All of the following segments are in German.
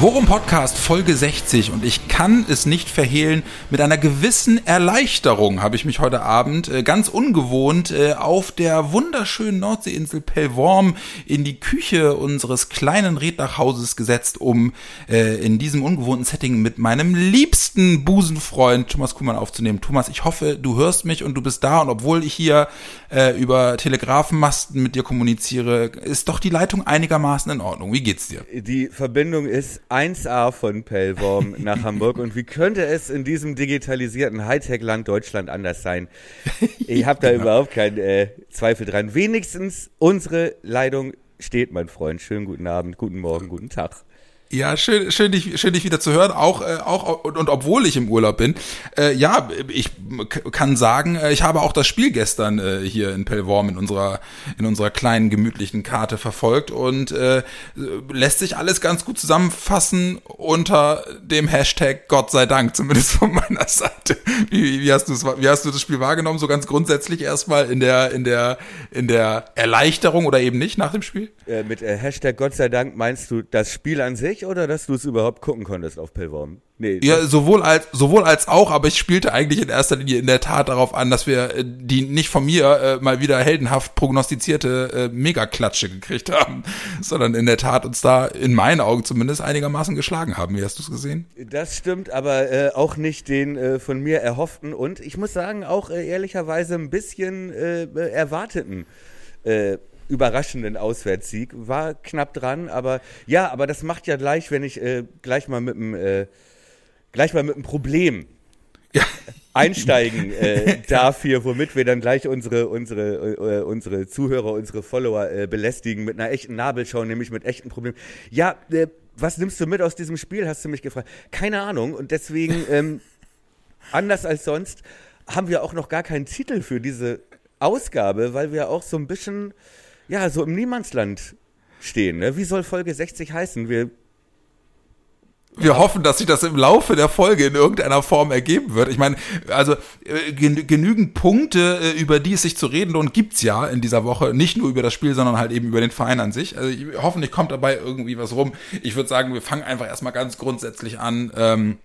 Worum Podcast Folge 60 und ich kann es nicht verhehlen, mit einer gewissen Erleichterung habe ich mich heute Abend äh, ganz ungewohnt äh, auf der wunderschönen Nordseeinsel Pellworm in die Küche unseres kleinen Rednachhauses gesetzt, um äh, in diesem ungewohnten Setting mit meinem liebsten Busenfreund Thomas Kuhlmann aufzunehmen. Thomas, ich hoffe, du hörst mich und du bist da und obwohl ich hier äh, über Telegrafenmasten mit dir kommuniziere, ist doch die Leitung einigermaßen in Ordnung. Wie geht's dir? Die Verbindung ist 1A von Pellworm nach Hamburg. Und wie könnte es in diesem digitalisierten Hightech-Land Deutschland anders sein? Ich habe da genau. überhaupt keinen äh, Zweifel dran. Wenigstens unsere Leitung steht, mein Freund. Schönen guten Abend, guten Morgen, guten Tag. Ja, schön, schön, dich, schön dich wieder zu hören, auch, äh, auch und, und obwohl ich im Urlaub bin. Äh, ja, ich kann sagen, äh, ich habe auch das Spiel gestern äh, hier in Pellworm in unserer in unserer kleinen gemütlichen Karte verfolgt und äh, lässt sich alles ganz gut zusammenfassen unter dem Hashtag Gott sei Dank, zumindest von meiner Seite. Wie, wie hast du wie hast du das Spiel wahrgenommen? So ganz grundsätzlich erstmal in der in der in der Erleichterung oder eben nicht nach dem Spiel? Äh, mit äh, Hashtag Gott sei Dank meinst du das Spiel an sich? Oder dass du es überhaupt gucken konntest auf Pillworm? Nee. Ja, sowohl als, sowohl als auch, aber ich spielte eigentlich in erster Linie in der Tat darauf an, dass wir äh, die nicht von mir äh, mal wieder heldenhaft prognostizierte äh, Megaklatsche gekriegt haben, sondern in der Tat uns da, in meinen Augen zumindest, einigermaßen geschlagen haben. Wie hast du es gesehen? Das stimmt, aber äh, auch nicht den äh, von mir erhofften und ich muss sagen, auch äh, ehrlicherweise ein bisschen äh, erwarteten äh, überraschenden Auswärtssieg. War knapp dran, aber ja, aber das macht ja gleich, wenn ich äh, gleich mal mit dem äh, gleich mal mit einem Problem ja. einsteigen äh, darf hier, womit wir dann gleich unsere unsere äh, unsere Zuhörer, unsere Follower äh, belästigen mit einer echten Nabelschau, nämlich mit echten Problemen. Ja, äh, was nimmst du mit aus diesem Spiel? Hast du mich gefragt? Keine Ahnung und deswegen ähm, anders als sonst haben wir auch noch gar keinen Titel für diese Ausgabe, weil wir auch so ein bisschen ja, so im Niemandsland stehen. Ne? Wie soll Folge 60 heißen? Wir wir hoffen, dass sich das im Laufe der Folge in irgendeiner Form ergeben wird. Ich meine, also äh, genügend Punkte, äh, über die es sich zu reden lohnt, gibt's ja in dieser Woche. Nicht nur über das Spiel, sondern halt eben über den Verein an sich. Also ich, hoffentlich kommt dabei irgendwie was rum. Ich würde sagen, wir fangen einfach erstmal ganz grundsätzlich an. Ähm,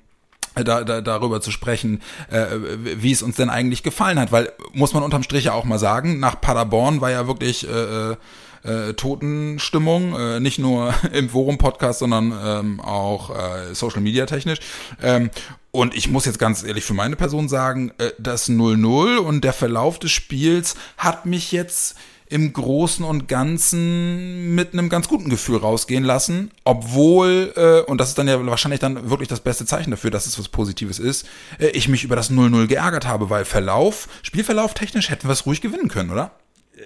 da, da, darüber zu sprechen, äh, wie es uns denn eigentlich gefallen hat, weil muss man unterm Strich ja auch mal sagen, nach Paderborn war ja wirklich äh, äh, Totenstimmung, äh, nicht nur im Forum-Podcast, sondern ähm, auch äh, Social-Media-technisch. Ähm, und ich muss jetzt ganz ehrlich für meine Person sagen, äh, das 0-0 und der Verlauf des Spiels hat mich jetzt im Großen und Ganzen mit einem ganz guten Gefühl rausgehen lassen, obwohl, äh, und das ist dann ja wahrscheinlich dann wirklich das beste Zeichen dafür, dass es was Positives ist, äh, ich mich über das 0-0 geärgert habe, weil Verlauf, Spielverlauf technisch hätten wir es ruhig gewinnen können, oder? Äh,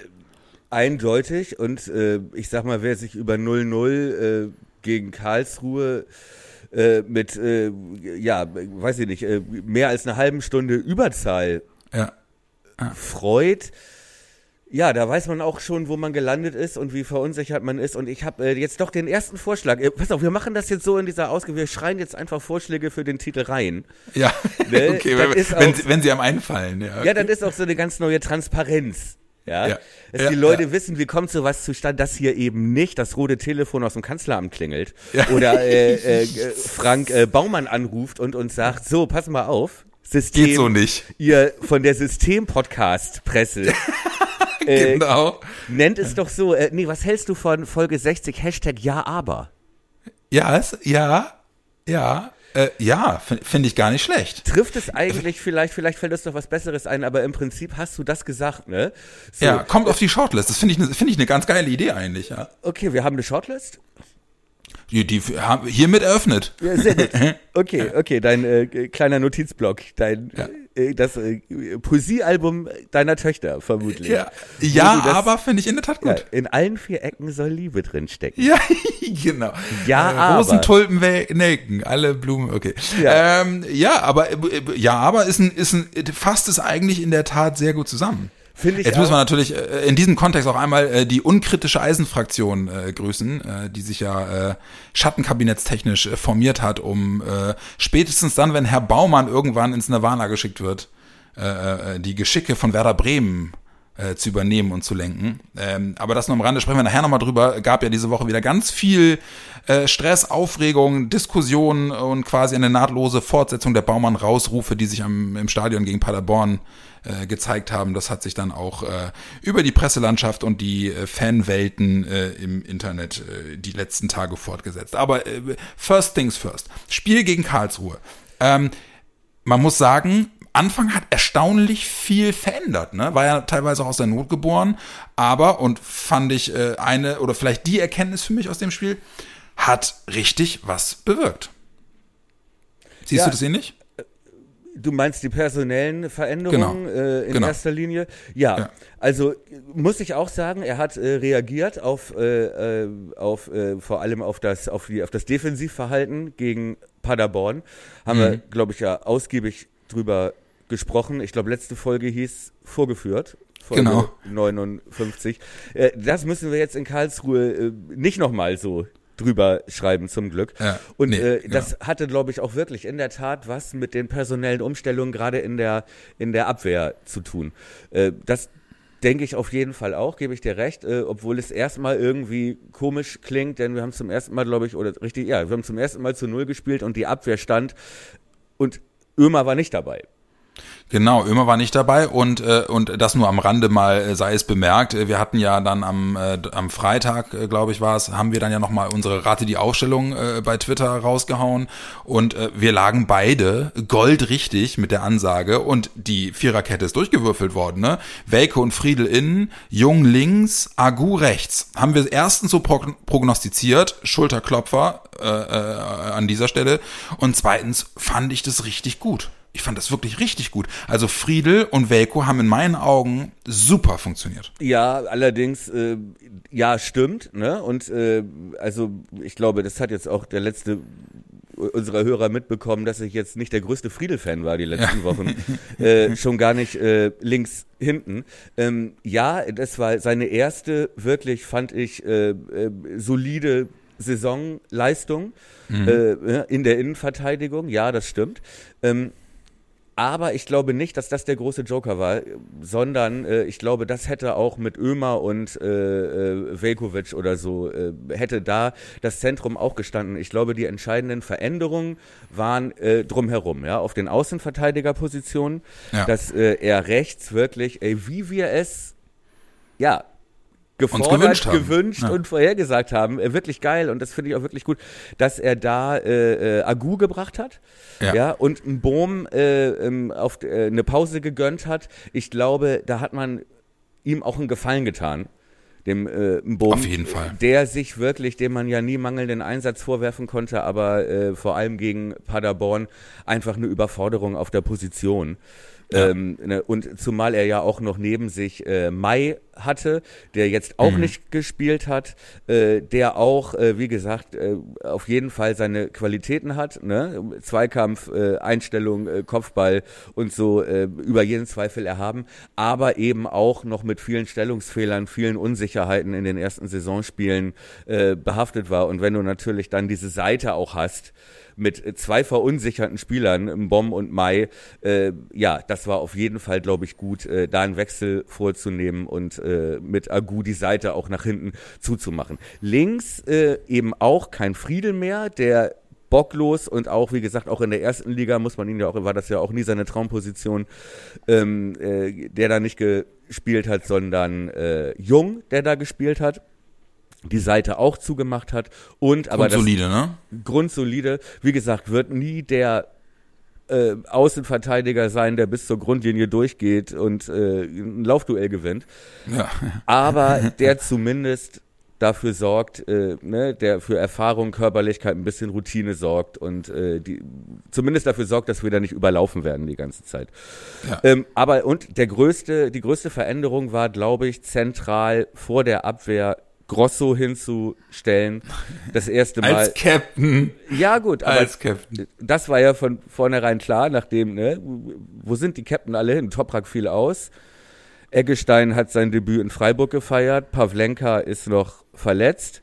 eindeutig und äh, ich sag mal, wer sich über 0-0 äh, gegen Karlsruhe äh, mit, ja, weiß ich nicht, äh, mehr als eine halben Stunde Überzahl ja. Ja. freut, ja, da weiß man auch schon, wo man gelandet ist und wie verunsichert man ist. Und ich habe äh, jetzt doch den ersten Vorschlag. Äh, pass auf, wir machen das jetzt so in dieser Ausgabe. Wir schreien jetzt einfach Vorschläge für den Titel rein. Ja, ne? okay, wenn, wenn, auch, wenn, sie einem einfallen. Ja, okay. ja, dann ist auch so eine ganz neue Transparenz. Ja, ja. dass ja, die Leute ja. wissen, wie kommt sowas zustande, dass hier eben nicht das rote Telefon aus dem Kanzleramt klingelt ja. oder äh, äh, Frank äh, Baumann anruft und uns sagt, so, pass mal auf, System, Geht so nicht. ihr von der System-Podcast-Presse Äh, genau. Nennt es doch so. Äh, nee, was hältst du von Folge 60? Hashtag Ja, aber. Ja, ja, ja. Äh, ja, finde ich gar nicht schlecht. Trifft es eigentlich vielleicht, vielleicht fällt es doch was Besseres ein, aber im Prinzip hast du das gesagt, ne? So, ja, kommt auf die Shortlist. Das finde ich, ne, find ich eine ganz geile Idee eigentlich, ja. Okay, wir haben eine Shortlist. Die, die haben hiermit eröffnet. Ja, sehr gut. Okay, okay, dein äh, kleiner Notizblock, dein ja. Äh, das äh, Poesiealbum deiner Töchter vermutlich. Ja, ja das, aber finde ich in der Tat gut. Ja, in allen vier Ecken soll Liebe drin stecken. Ja, genau. Ja, äh, aber. Rosen, Tulpen, Nelken, alle Blumen, okay. Ja, ähm, ja aber äh, ja, aber ist ein, ist ein, fasst es eigentlich in der Tat sehr gut zusammen Finde ich Jetzt müssen wir auch. natürlich äh, in diesem Kontext auch einmal äh, die unkritische Eisenfraktion äh, grüßen, die sich ja schattenkabinettstechnisch formiert hat, um spätestens dann, wenn Herr Baumann irgendwann ins Nirvana geschickt wird, die Geschicke von Werder Bremen zu übernehmen und zu lenken. Ähm, aber das nur am Rande, sprechen wir nachher nochmal drüber. Gab ja diese Woche wieder ganz viel äh, Stress, Aufregung, Diskussionen und quasi eine nahtlose Fortsetzung der Baumann-Rausrufe, die sich am, im Stadion gegen Paderborn äh, gezeigt haben. Das hat sich dann auch äh, über die Presselandschaft und die äh, Fanwelten äh, im Internet äh, die letzten Tage fortgesetzt. Aber äh, first things first. Spiel gegen Karlsruhe. Ähm, man muss sagen, Anfang hat erstaunlich viel verändert, ne? War ja teilweise auch aus der Not geboren, aber, und fand ich äh, eine, oder vielleicht die Erkenntnis für mich aus dem Spiel, hat richtig was bewirkt. Siehst Ja. du das ähnlich? Du meinst die personellen Veränderungen Genau. äh, in Genau. erster Linie? Ja. Ja. Also muss ich auch sagen, er hat äh, reagiert auf, äh, äh, auf äh, vor allem auf das, auf, die, auf das Defensivverhalten gegen Paderborn. Haben Mhm. wir, glaube ich, ja ausgiebig drüber gesprochen. Ich glaube, letzte Folge hieß vorgeführt. Folge Genau. 59. Äh, das müssen wir jetzt in Karlsruhe nicht nochmal so drüber schreiben, zum Glück. Ja, Und nee, äh, genau. das hatte, glaube ich, auch wirklich in der Tat was mit den personellen Umstellungen gerade in der, in der Abwehr zu tun. Äh, das denke ich auf jeden Fall auch, gebe ich dir recht, äh, obwohl es erstmal irgendwie komisch klingt, denn wir haben zum ersten Mal, glaube ich, oder richtig, ja, wir haben zum ersten Mal zu Null gespielt und die Abwehr stand und Ömer war nicht dabei. Genau, Ömer war nicht dabei und äh, und das nur am Rande mal äh, sei es bemerkt. Äh, Wir hatten ja dann am äh, am Freitag, äh, glaube ich, war es, haben wir dann ja noch mal unsere Rate die Aufstellung äh, bei Twitter rausgehauen und äh, wir lagen beide goldrichtig mit der Ansage und die Viererkette ist durchgewürfelt worden, ne? Welke und Friedel innen, Jung links, Agu rechts. Haben wir erstens so prog prognostiziert, Schulterklopfer äh, äh, an dieser Stelle und zweitens fand ich das richtig gut. Ich fand das wirklich richtig gut. Also Friedel und Welko haben in meinen Augen super funktioniert. Ja, allerdings, äh, ja, stimmt. Ne? Und äh, also ich glaube, das hat jetzt auch der letzte unserer Hörer mitbekommen, dass ich jetzt nicht der größte Friedel-Fan war die letzten Wochen. äh, schon gar nicht äh, links hinten. Ähm, ja, das war seine erste, wirklich, fand ich, äh, äh, solide Saisonleistung äh, in der Innenverteidigung. Ja, das stimmt. Ähm, aber ich glaube nicht, dass das der große Joker war, sondern äh, ich glaube, das hätte auch mit Ömer und äh, äh, Velkovic oder so, äh, hätte da das Zentrum auch gestanden. Ich glaube, die entscheidenden Veränderungen waren äh, drumherum, ja, auf den Außenverteidigerpositionen, Ja. dass äh, er rechts wirklich, ey, wie wir es, ja, gefordert, gewünscht gewünscht, haben. Ja. und vorhergesagt haben. Äh, wirklich geil und das finde ich auch wirklich gut, dass er da äh, äh, Agu gebracht hat. Ja. Ja, und ein Bohm äh, ähm, auf äh, eine Pause gegönnt hat. Ich glaube, da hat man ihm auch einen Gefallen getan. Dem äh, Bohm, Auf jeden Fall. der sich wirklich, dem man ja nie mangelnden Einsatz vorwerfen konnte, aber äh, vor allem gegen Paderborn einfach eine Überforderung auf der Position. Ja. Ähm, ne, und zumal er ja auch noch neben sich äh, Mai hatte, der jetzt auch Mhm. nicht gespielt hat, äh, der auch, äh, wie gesagt, äh, auf jeden Fall seine Qualitäten hat. Ne? Zweikampf, äh, Einstellung, äh, Kopfball und so äh, über jeden Zweifel erhaben, aber eben auch noch mit vielen Stellungsfehlern, vielen Unsicherheiten in den ersten Saisonspielen äh, behaftet war. Und wenn du natürlich dann diese Seite auch hast, mit äh, zwei verunsicherten Spielern, Bom und Mai, äh, ja, das war auf jeden Fall, glaube ich, gut, äh, da einen Wechsel vorzunehmen und äh, mit Agu die Seite auch nach hinten zuzumachen. Links äh, eben auch kein Friedel mehr, der bocklos und auch, wie gesagt, auch in der ersten Liga muss man ihn ja auch, war das ja auch nie seine Traumposition, ähm, äh, der da nicht gespielt hat, sondern äh, Jung, der da gespielt hat die Seite auch zugemacht hat und aber Und solide, ne? grundsolide, wie gesagt, wird nie der äh, Außenverteidiger sein, der bis zur Grundlinie durchgeht und äh, ein Laufduell gewinnt, Ja. aber der zumindest dafür sorgt, äh, ne, der für Erfahrung, Körperlichkeit, ein bisschen Routine sorgt und äh, die zumindest dafür sorgt, dass wir da nicht überlaufen werden die ganze Zeit. Ja. Ähm, aber und der größte, die größte Veränderung war, glaube ich, zentral vor der Abwehr Grosso hinzustellen. Das erste Mal. Als Captain. ja gut, Als Captain. das war ja von vornherein klar, nachdem, ne, wo sind die Captain alle hin? Toprak fiel aus. Eggestein hat sein Debüt in Freiburg gefeiert. Pavlenka ist noch verletzt.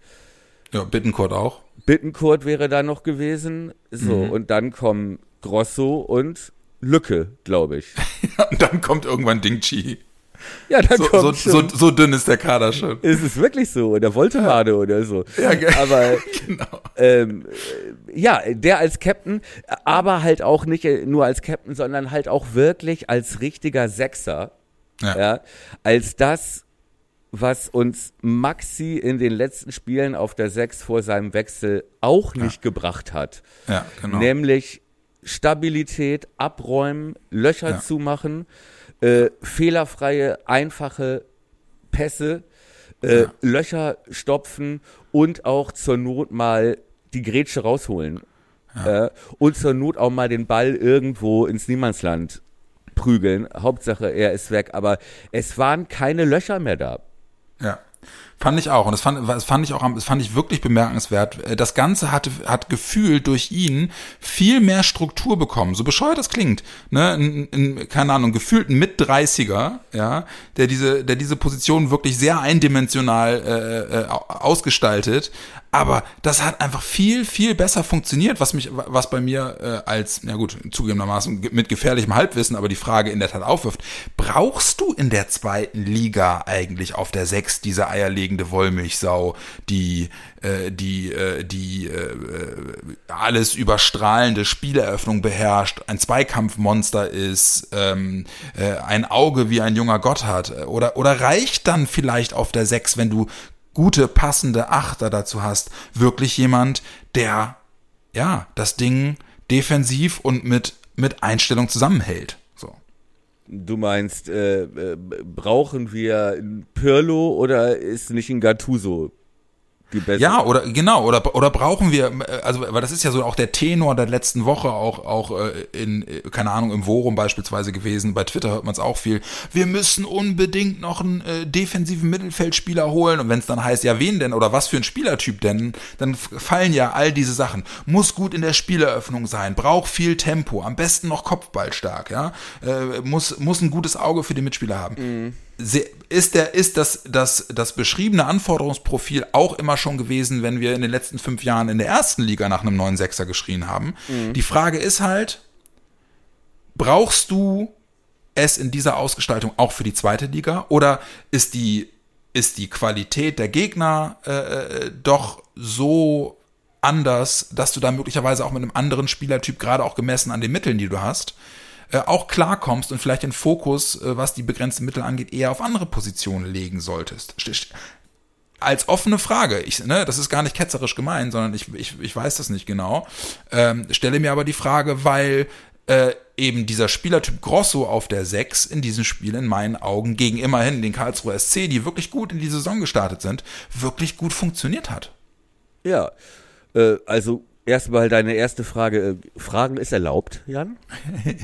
Ja, Bittenkurt auch. Bittenkurt wäre da noch gewesen. So, Mhm. und dann kommen Grosso und Lücke, glaube ich. Und dann kommt irgendwann Ding Chi. Ja, dann So, kommt so, so, so dünn ist der Kader schon. ist es wirklich so? Oder Voltemade oder so. Ja, ge- Aber Genau. ähm, äh, ja, der als Captain, aber halt auch nicht äh, nur als Captain, sondern halt auch wirklich als richtiger Sechser. Ja. Ja, als das, was uns Maxi in den letzten Spielen auf der Sechs vor seinem Wechsel auch nicht gebracht hat. Ja, genau. Nämlich Stabilität, abräumen, Löcher Ja. zumachen, äh, fehlerfreie, einfache Pässe, äh, Ja. Löcher stopfen und auch zur Not mal die Grätsche rausholen. Äh, und zur Not auch mal den Ball irgendwo ins Niemandsland prügeln. Hauptsache, er ist weg. Aber es waren keine Löcher mehr da. Ja. Fand ich auch. Und das fand, das fand ich auch, das fand ich wirklich bemerkenswert. Äh, Das Ganze hatte, hat gefühlt durch ihn viel mehr Struktur bekommen. So bescheuert das klingt. Ne? Ein, ein, keine Ahnung, gefühlt ein Mit-30er, ja, der diese, der diese Position wirklich sehr eindimensional äh, äh, au- ausgestaltet. Aber das hat einfach viel, viel besser funktioniert, was mich, was bei mir äh, als, na gut, zugegebenermaßen ge- mit gefährlichem Halbwissen, aber die Frage in der Tat aufwirft. Brauchst du in der zweiten Liga eigentlich auf der Sechs diese eierlegende Wollmilchsau, die, äh, die, äh, die äh, äh, alles überstrahlende Spieleröffnung beherrscht, ein Zweikampfmonster ist, ähm, äh, ein Auge wie ein junger Gott hat? Oder, oder reicht dann vielleicht auf der Sechs, wenn du gute, passende Achter dazu hast, wirklich jemand, der, ja, das Ding defensiv und mit, mit Einstellung zusammenhält. Du meinst, äh, äh, brauchen wir ein Pirlo oder ist nicht ein Gattuso? Ja, oder genau, oder oder brauchen wir, äh, also weil das ist ja so auch der Tenor der letzten Woche auch auch äh, in äh, keine Ahnung im Forum beispielsweise gewesen. Bei Twitter hört man es auch viel. Wir müssen unbedingt noch einen äh, defensiven Mittelfeldspieler holen und wenn es dann heißt, ja wen denn oder was für ein Spielertyp denn, dann fallen ja all diese Sachen. Muss gut in der Spieleröffnung sein, braucht viel Tempo, am besten noch Kopfballstark, ja, äh, muss muss ein gutes Auge für die Mitspieler haben. Se- ist der ist das das das beschriebene Anforderungsprofil auch immer schon gewesen, wenn wir in den letzten fünf Jahren in der ersten Liga nach einem neuen Sechser geschrien haben. Die Frage ist halt, brauchst du es in dieser Ausgestaltung auch für die zweite Liga? Oder ist die ist die Qualität der Gegner äh, äh, doch so anders, dass du da möglicherweise auch mit einem anderen Spielertyp, gerade auch gemessen an den Mitteln, die du hast, äh, auch klarkommst und vielleicht den Fokus, äh, was die begrenzten Mittel angeht, eher auf andere Positionen legen solltest. St- st- Als offene Frage, ich, ne, das ist gar nicht ketzerisch gemeint, sondern ich, ich, ich weiß das nicht genau. Ähm, stelle mir aber die Frage, weil äh, eben dieser Spielertyp Grosso auf der 6 in diesem Spiel in meinen Augen gegen immerhin den Karlsruher SC, die wirklich gut in die Saison gestartet sind, wirklich gut funktioniert hat. Ja, äh, also erstmal deine erste Frage. Äh, Fragen ist erlaubt, Jan?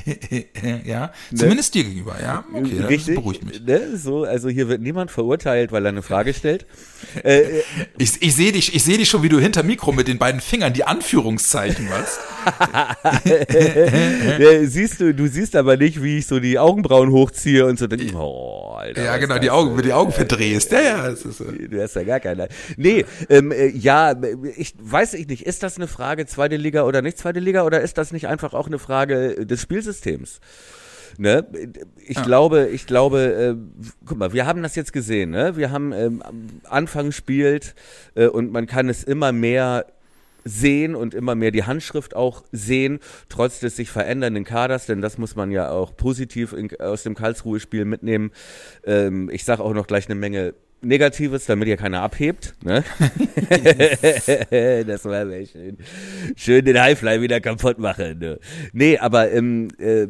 ja, zumindest dir gegenüber, ja. Okay, das Richtig, beruhigt mich. Ne? So, also hier wird niemand verurteilt, weil er eine Frage stellt. äh, äh, Ich, ich sehe dich, ich sehe dich schon, wie du hinter Mikro mit den beiden Fingern die Anführungszeichen machst. siehst du, du siehst aber nicht, wie ich so die Augenbrauen hochziehe und so denke, oh, Alter. ja, genau, die Augen, denn? die Augen verdrehst. Ja, ja, ist so. Du hast ja gar keiner. Nee, ähm, äh, ja, ich weiß ich nicht, ist das eine Frage zweite Liga oder nicht zweite Liga oder ist das nicht einfach auch eine Frage des Spielsystems? Ne? Ich glaube, ich glaube, äh, guck mal, wir haben das jetzt gesehen, ne? Wir haben ähm, am Anfang spielt äh, und man kann es immer mehr sehen und immer mehr die Handschrift auch sehen, trotz des sich verändernden Kaders, denn das muss man ja auch positiv in, aus dem Karlsruhe-Spiel mitnehmen. Ähm, ich sage auch noch gleich eine Menge Negatives, damit hier keiner abhebt. Ne? das war mir schön. Schön den Highfly wieder kaputt machen. Ne? Nee, aber ähm, äh,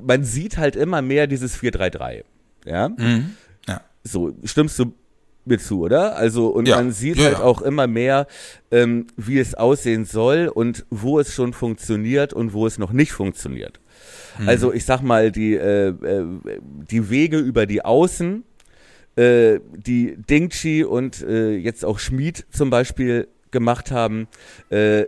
man sieht halt immer mehr dieses 4-3-3. Ja? Mhm. Ja. So, stimmst du mir zu, oder? Also, und Ja. man sieht Ja, halt ja. auch immer mehr, ähm, wie es aussehen soll und wo es schon funktioniert und wo es noch nicht funktioniert. Mhm. Also, ich sag mal, die, äh, äh, die Wege über die Außen, äh, die Dingchi und äh, jetzt auch Schmid zum Beispiel gemacht haben, äh,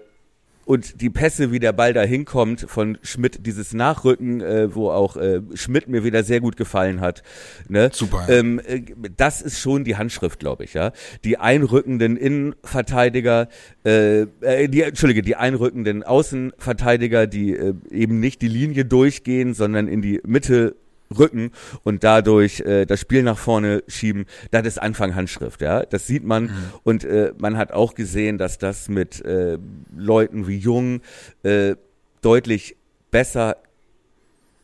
und die Pässe, wie der Ball da hinkommt von Schmidt, dieses Nachrücken, äh, wo auch äh, Schmidt mir wieder sehr gut gefallen hat. Ne? Super. Ähm, äh, das ist schon die Handschrift, glaube ich, ja. Die einrückenden Innenverteidiger, äh, äh, die, Entschuldige, die einrückenden Außenverteidiger, die äh, eben nicht die Linie durchgehen, sondern in die Mitte rücken und dadurch äh, das Spiel nach vorne schieben, das ist Anfang Handschrift, ja. Das sieht man Mhm. und äh, man hat auch gesehen, dass das mit äh, Leuten wie Jung äh, deutlich besser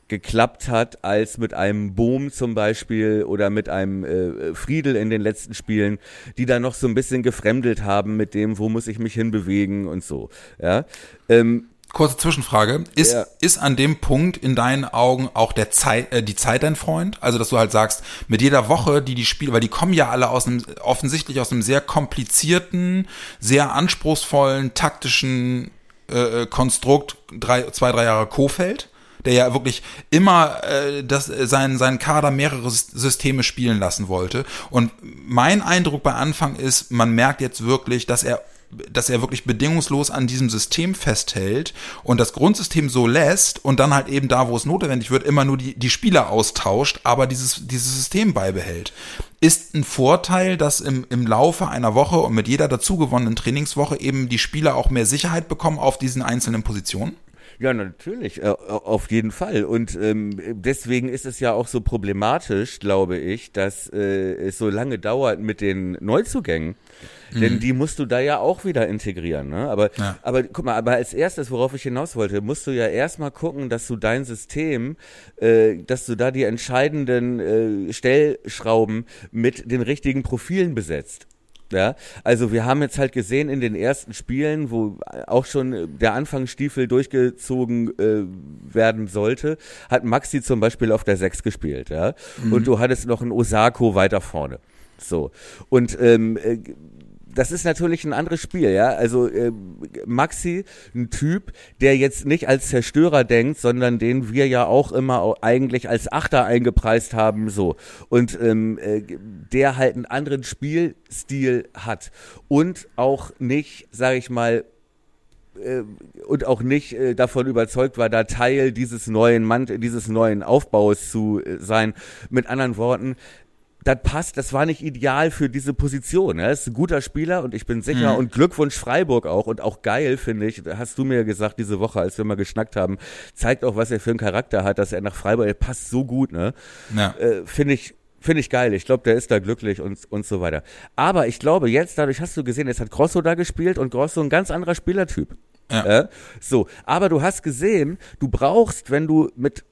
geklappt hat als mit einem Boom zum Beispiel oder mit einem äh, Friedel in den letzten Spielen, die da noch so ein bisschen gefremdelt haben mit dem, wo muss ich mich hinbewegen und so. Ja, ähm, Kurze Zwischenfrage. Ist, Ja. ist an dem Punkt in deinen Augen auch der Zeit, äh, die Zeit dein Freund? Also, dass du halt sagst, mit jeder Woche, die die Spiele, weil die kommen ja alle aus einem, offensichtlich aus einem sehr komplizierten, sehr anspruchsvollen, taktischen äh, äh, Konstrukt, drei, zwei, drei Jahre Kofeld, der ja wirklich immer äh, das, äh, seinen, seinen Kader mehrere Sys- Systeme spielen lassen wollte. Und mein Eindruck bei Anfang ist, man merkt jetzt wirklich, dass er dass er wirklich bedingungslos an diesem System festhält und das Grundsystem so lässt und dann halt eben da, wo es notwendig wird, immer nur die, die Spieler austauscht, aber dieses, dieses System beibehält. Ist ein Vorteil, dass im, im Laufe einer Woche und mit jeder dazugewonnenen Trainingswoche eben die Spieler auch mehr Sicherheit bekommen auf diesen einzelnen Positionen? Ja, natürlich, äh, auf jeden Fall. Und ähm, deswegen ist es ja auch so problematisch, glaube ich, dass äh, es so lange dauert mit den Neuzugängen. Denn die musst du da ja auch wieder integrieren. Ne? Aber, Ja. aber guck mal, aber als erstes, worauf ich hinaus wollte, musst du ja erstmal gucken, dass du dein System, äh, dass du da die entscheidenden äh, Stellschrauben mit den richtigen Profilen besetzt. Ja, also wir haben jetzt halt gesehen in den ersten Spielen, wo auch schon der Anfangsstiefel durchgezogen äh, werden sollte, hat Maxi zum Beispiel auf der 6 gespielt, ja. Und du hattest noch einen Osako weiter vorne. So. Und ähm, äh, das ist natürlich ein anderes Spiel, ja. Also äh, Maxi, ein Typ, der jetzt nicht als Zerstörer denkt, sondern den wir ja auch immer eigentlich als Achter eingepreist haben, so. Und ähm, äh, der halt einen anderen Spielstil hat und auch nicht, sage ich mal, äh, und auch nicht äh, davon überzeugt war, da Teil dieses neuen Mann, dieses neuen Aufbaus zu äh, sein. Mit anderen Worten, das passt, das war nicht ideal für diese Position. Er ist ein guter Spieler und ich bin sicher und Glückwunsch Freiburg auch und auch geil, finde ich, hast du mir gesagt diese Woche, als wir mal geschnackt haben, zeigt auch, was er für einen Charakter hat, dass er nach Freiburg, er passt so gut, ne? Ja. Äh, finde ich, finde ich geil. Ich glaube, der ist da glücklich und, und so weiter. Aber ich glaube, jetzt, dadurch hast du gesehen, jetzt hat Grosso da gespielt und Grosso ein ganz anderer Spielertyp. Ja. Äh, so, aber du hast gesehen, du brauchst, wenn du mit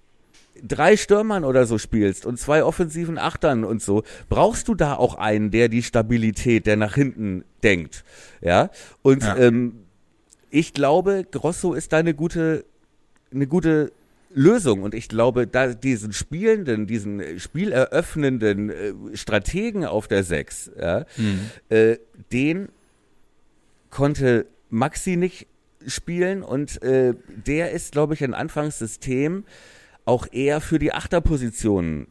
drei Stürmern oder so spielst und zwei offensiven Achtern und so, brauchst du da auch einen, der die Stabilität, der nach hinten denkt. Ja. Und Ja. Ähm, ich glaube, Grosso ist da eine gute, eine gute Lösung. Und ich glaube, da diesen spielenden, diesen äh, spieleröffnenden äh, Strategen auf der Sechs, ja, äh, den konnte Maxi nicht spielen und äh, der ist, glaube ich, ein Anfangssystem auch eher für die Achterpositionen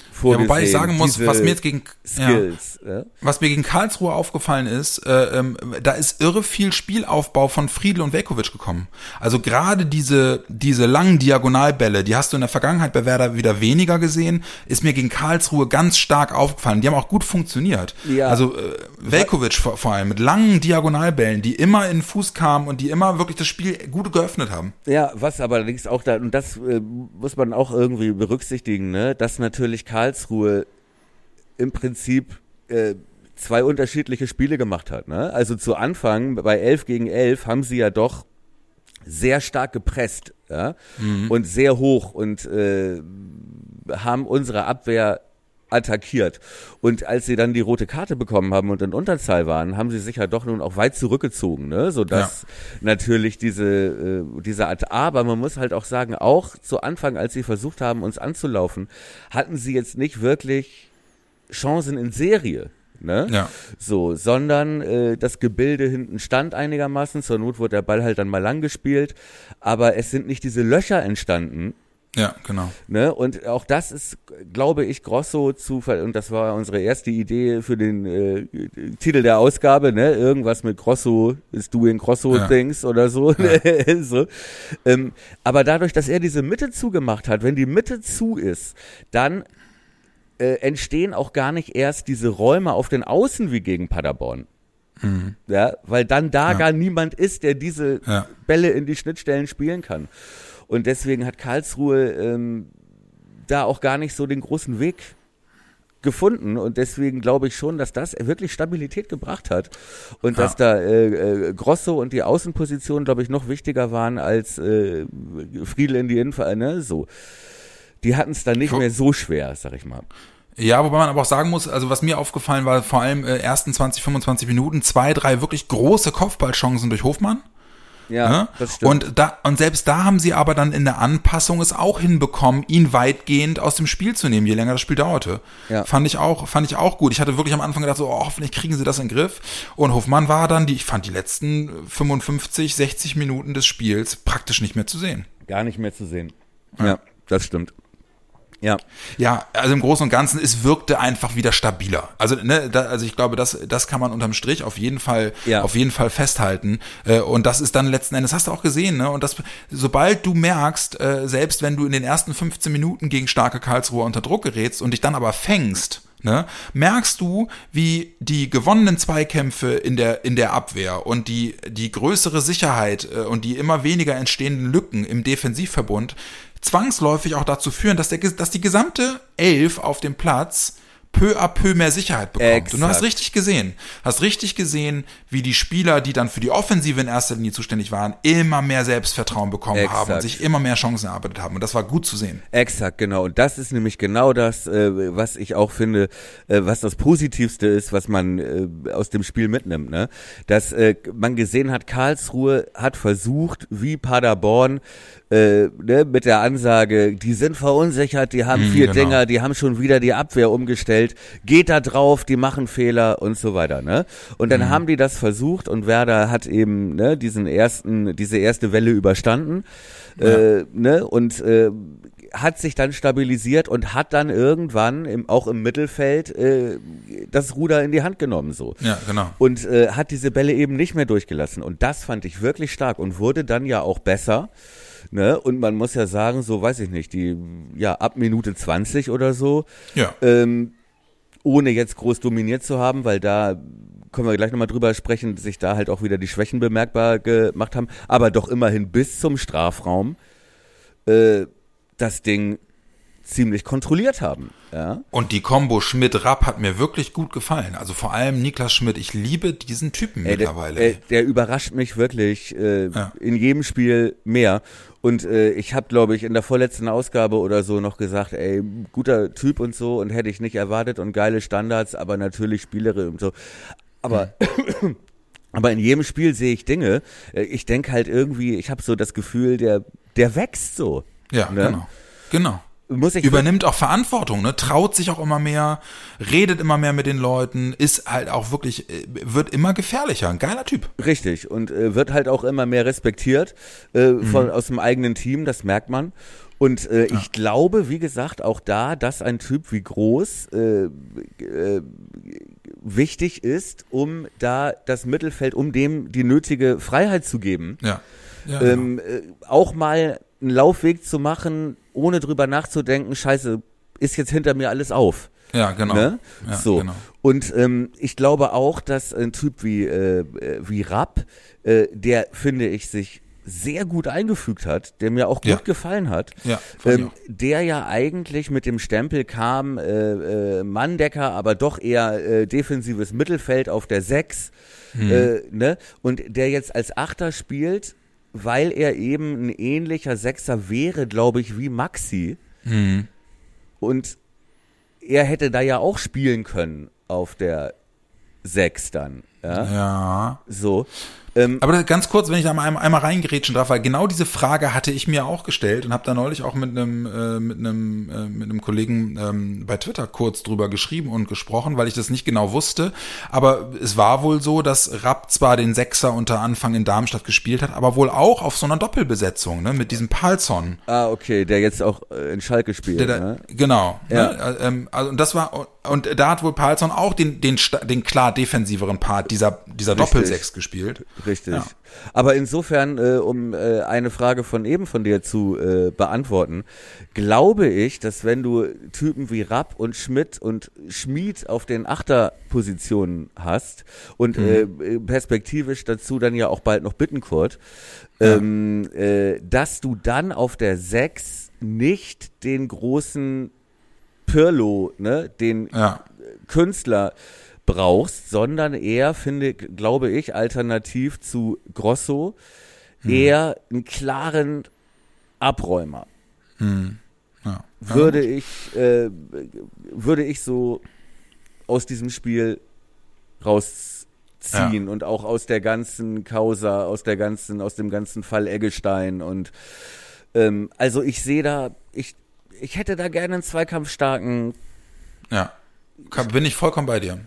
Ja, vorgesehen. wobei ich sagen muss, was mir jetzt gegen ja, Skills. Ja. was mir gegen Karlsruhe aufgefallen ist, äh, ähm, da ist irre viel Spielaufbau von Friedel und Velkovic gekommen. Also gerade diese diese langen Diagonalbälle, die hast du in der Vergangenheit bei Werder wieder weniger gesehen, ist mir gegen Karlsruhe ganz stark aufgefallen. Die haben auch gut funktioniert. Ja. Also äh, Velkovic vor, vor allem mit langen Diagonalbällen, die immer in den Fuß kamen und die immer wirklich das Spiel gut geöffnet haben. Ja, was aber allerdings auch da, und das äh, muss man auch irgendwie berücksichtigen, ne, dass natürlich Karlsruhe im Prinzip äh, zwei unterschiedliche Spiele gemacht hat. Ne? Also zu Anfang bei 11 gegen 11 haben sie ja doch sehr stark gepresst ja? und sehr hoch und äh, haben unsere Abwehr attackiert. Und als sie dann die rote Karte bekommen haben und in Unterzahl waren, haben sie sich ja doch nun auch weit zurückgezogen, ne? sodass natürlich diese, äh, diese Art, aber man muss halt auch sagen, auch zu Anfang, als sie versucht haben, uns anzulaufen, hatten sie jetzt nicht wirklich Chancen in Serie. Ne? Ja. So, sondern äh, das Gebilde hinten stand einigermaßen. Zur Not wurde der Ball halt dann mal lang gespielt. Aber es sind nicht diese Löcher entstanden, Ja, genau. Ne? Und auch das ist, glaube ich, Grosso zu, und das war unsere erste Idee für den äh, Titel der Ausgabe, ne? Irgendwas mit Grosso is doing Grosso Ja. things oder so. ne? so. Ähm, aber dadurch, dass er diese Mitte zugemacht hat, wenn die Mitte zu ist, dann äh, entstehen auch gar nicht erst diese Räume auf den Außen wie gegen Paderborn. Ja, weil dann da Mhm. Ja. gar niemand ist, der diese Ja. Bälle in die Schnittstellen spielen kann. Und deswegen hat Karlsruhe ähm, da auch gar nicht so den großen Weg gefunden und deswegen glaube ich schon, dass das wirklich Stabilität gebracht hat und Ja. dass da äh, äh, Grosso und die Außenposition glaube ich noch wichtiger waren als äh, Friedel in die Innenver ne so die hatten es dann nicht mehr so schwer sag ich mal Ja, wobei man aber auch sagen muss, also was mir aufgefallen war, vor allem äh, ersten 20, 25 Minuten, zwei, drei wirklich große Kopfballchancen durch Hofmann. Ja Ne? das stimmt Und da und selbst da haben sie aber dann in der Anpassung es auch hinbekommen, ihn weitgehend aus dem Spiel zu nehmen, je länger das Spiel dauerte. Ja. Fand ich auch, fand ich auch gut. Ich hatte wirklich am Anfang gedacht, so, oh, hoffentlich kriegen sie das in den Griff. Und Hofmann war dann, die, ich fand die letzten 55, 60 Minuten des Spiels praktisch nicht mehr zu sehen. gar nicht mehr zu sehen ja das stimmt ja Ja, also im Großen und Ganzen, es wirkte einfach wieder stabiler. Also, ne, da, also ich glaube, das, das kann man unterm Strich auf jeden Fall, Ja. auf jeden Fall festhalten. Äh, Und das ist dann letzten Endes, hast du auch gesehen, ne? Und das, sobald du merkst, äh, selbst wenn du in den ersten 15 Minuten gegen starke Karlsruhe unter Druck gerätst und dich dann aber fängst, Ne, merkst du, wie die gewonnenen Zweikämpfe in der, in der Abwehr und die, die größere Sicherheit äh, und die immer weniger entstehenden Lücken im Defensivverbund zwangsläufig auch dazu führen, dass, der, dass die gesamte Elf auf dem Platz peu à peu mehr Sicherheit bekommt. Und du hast Exakt. richtig gesehen, hast richtig gesehen, wie die Spieler, die dann für die Offensive in erster Linie zuständig waren, immer mehr Selbstvertrauen bekommen haben und Exakt. sich immer mehr Chancen erarbeitet haben. Und das war gut zu sehen. Exakt, genau. Und das ist nämlich genau das, äh, was ich auch finde, äh, was das Positivste ist, was man äh, aus dem Spiel mitnimmt. Ne? Dass äh, man gesehen hat, Karlsruhe hat versucht, wie Paderborn, äh, ne, mit der Ansage, die sind verunsichert, die haben Mhm, vier genau. Dinger, die haben schon wieder die Abwehr umgestellt, geht da drauf, die machen Fehler und so weiter. Ne? Und Mhm. dann haben die das versucht und Werder hat eben ne, diesen ersten, diese erste Welle überstanden. Äh, ne? Und äh, hat sich dann stabilisiert und hat dann irgendwann im, auch im Mittelfeld äh, das Ruder in die Hand genommen so. Ja, genau. Und äh, hat diese Bälle eben nicht mehr durchgelassen. Und das fand ich wirklich stark und wurde dann ja auch besser. Ne? Und man muss ja sagen, so weiß ich nicht, die, ja, ab Minute 20 oder so, Ja. ähm, ohne jetzt groß dominiert zu haben, weil da können wir gleich nochmal drüber sprechen, sich da halt auch wieder die Schwächen bemerkbar gemacht haben, aber doch immerhin bis zum Strafraum äh, das Ding ziemlich kontrolliert haben. Ja? Und die Combo Schmidt-Rapp hat mir wirklich gut gefallen. Also vor allem Niklas Schmidt. Ich liebe diesen Typen Ey, mittlerweile. Der, äh, der überrascht mich wirklich äh, Ja. in jedem Spiel mehr. Und äh, ich habe, glaube ich, in der vorletzten Ausgabe oder so noch gesagt, ey, guter Typ und so und hätte ich nicht erwartet und geile Standards, aber natürlich Spielere und so. Aber aber in jedem Spiel sehe ich Dinge. Äh, Ich denke halt irgendwie, ich habe so das Gefühl, der der wächst so. ja, ne? genau. Genau. Muss ich Übernimmt auch Verantwortung, ne? traut sich auch immer mehr, redet immer mehr mit den Leuten, ist halt auch wirklich, äh, wird immer gefährlicher. Ein geiler Typ. Richtig und äh, wird halt auch immer mehr respektiert äh, von aus dem eigenen Team, das merkt man. Und äh, ich glaube, wie gesagt, auch da, dass ein Typ wie Groß äh, äh, wichtig ist, um da das Mittelfeld, um dem die nötige Freiheit zu geben, Ja. ja genau. ähm, äh, auch mal einen Laufweg zu machen, ohne drüber nachzudenken, scheiße, ist jetzt hinter mir alles auf. ja, genau. Ne? Ja, so. genau. Und ähm, ich glaube auch, dass ein Typ wie, äh, wie Rapp, äh, der, finde ich, sich sehr gut eingefügt hat, der mir auch gut Ja. gefallen hat, Ja, ähm, der ja eigentlich mit dem Stempel kam, äh, äh, Manndecker, aber doch eher äh, defensives Mittelfeld auf der Sechs, Mhm. äh, ne? und der jetzt als Achter spielt, weil er eben ein ähnlicher Sechser wäre, glaube ich, wie Maxi. Mhm. Und er hätte da ja auch spielen können auf der 6 dann. Ja? Ja. So. Ähm, Aber ganz kurz, wenn ich da mal einmal, einmal reingerätschen darf, weil genau diese Frage hatte ich mir auch gestellt und habe da neulich auch mit einem äh, mit einem äh, mit einem Kollegen ähm, bei Twitter kurz drüber geschrieben und gesprochen, weil ich das nicht genau wusste. Aber es war wohl so, dass Rapp zwar den Sechser unter Anfang in Darmstadt gespielt hat, aber wohl auch auf so einer Doppelbesetzung, ne, mit diesem Palzon. ah, okay, der jetzt auch äh, in Schalke spielt. Der, da, ne? Genau. Ja. Ne? Ähm, also und das war und da hat wohl Palzon auch den den den klar defensiveren Part dieser dieser. Doppelsechs gespielt. Richtig. Ja. Aber insofern, äh, um äh, eine Frage von eben von dir zu äh, beantworten, glaube ich, dass wenn du Typen wie Rapp und Schmidt und Schmied auf den Achterpositionen hast und äh, perspektivisch dazu dann ja auch bald noch Bittenkurt, ähm, äh, dass du dann auf der Sechs nicht den großen Pirlo, ne, den Ja. Künstler brauchst, sondern eher, finde, glaube ich, alternativ zu Grosso, eher einen klaren Abräumer. Ja. Würde ich, äh, würde ich so aus diesem Spiel rausziehen und auch aus der ganzen Causa, aus der ganzen, aus dem ganzen Fall Eggestein und ähm, also ich sehe da, ich, ich hätte da gerne einen zweikampfstarken Ja, bin ich vollkommen bei dir.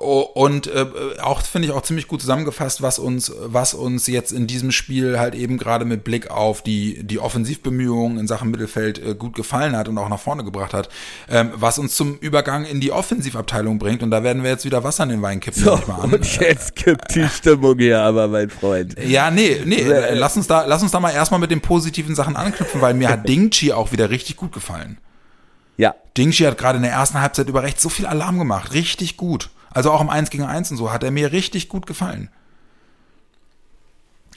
Oh, und äh, auch finde ich auch ziemlich gut zusammengefasst, was uns, was uns jetzt in diesem Spiel halt eben gerade mit Blick auf die die Offensivbemühungen in Sachen Mittelfeld äh, gut gefallen hat und auch nach vorne gebracht hat, ähm, was uns zum Übergang in die Offensivabteilung bringt. Und da werden wir jetzt wieder Wasser in den Wein kippen. So, und jetzt kippt die Stimmung hier aber, mein Freund. Ja, nee, nee, äh, lass uns da, lass uns da mal erstmal mit den positiven Sachen anknüpfen, weil mir hat Dingchi auch wieder richtig gut gefallen. Ja, Dingshi hat gerade in der ersten Halbzeit über rechts so viel Alarm gemacht. Richtig gut. Also auch im 1 gegen 1 und so hat er mir richtig gut gefallen.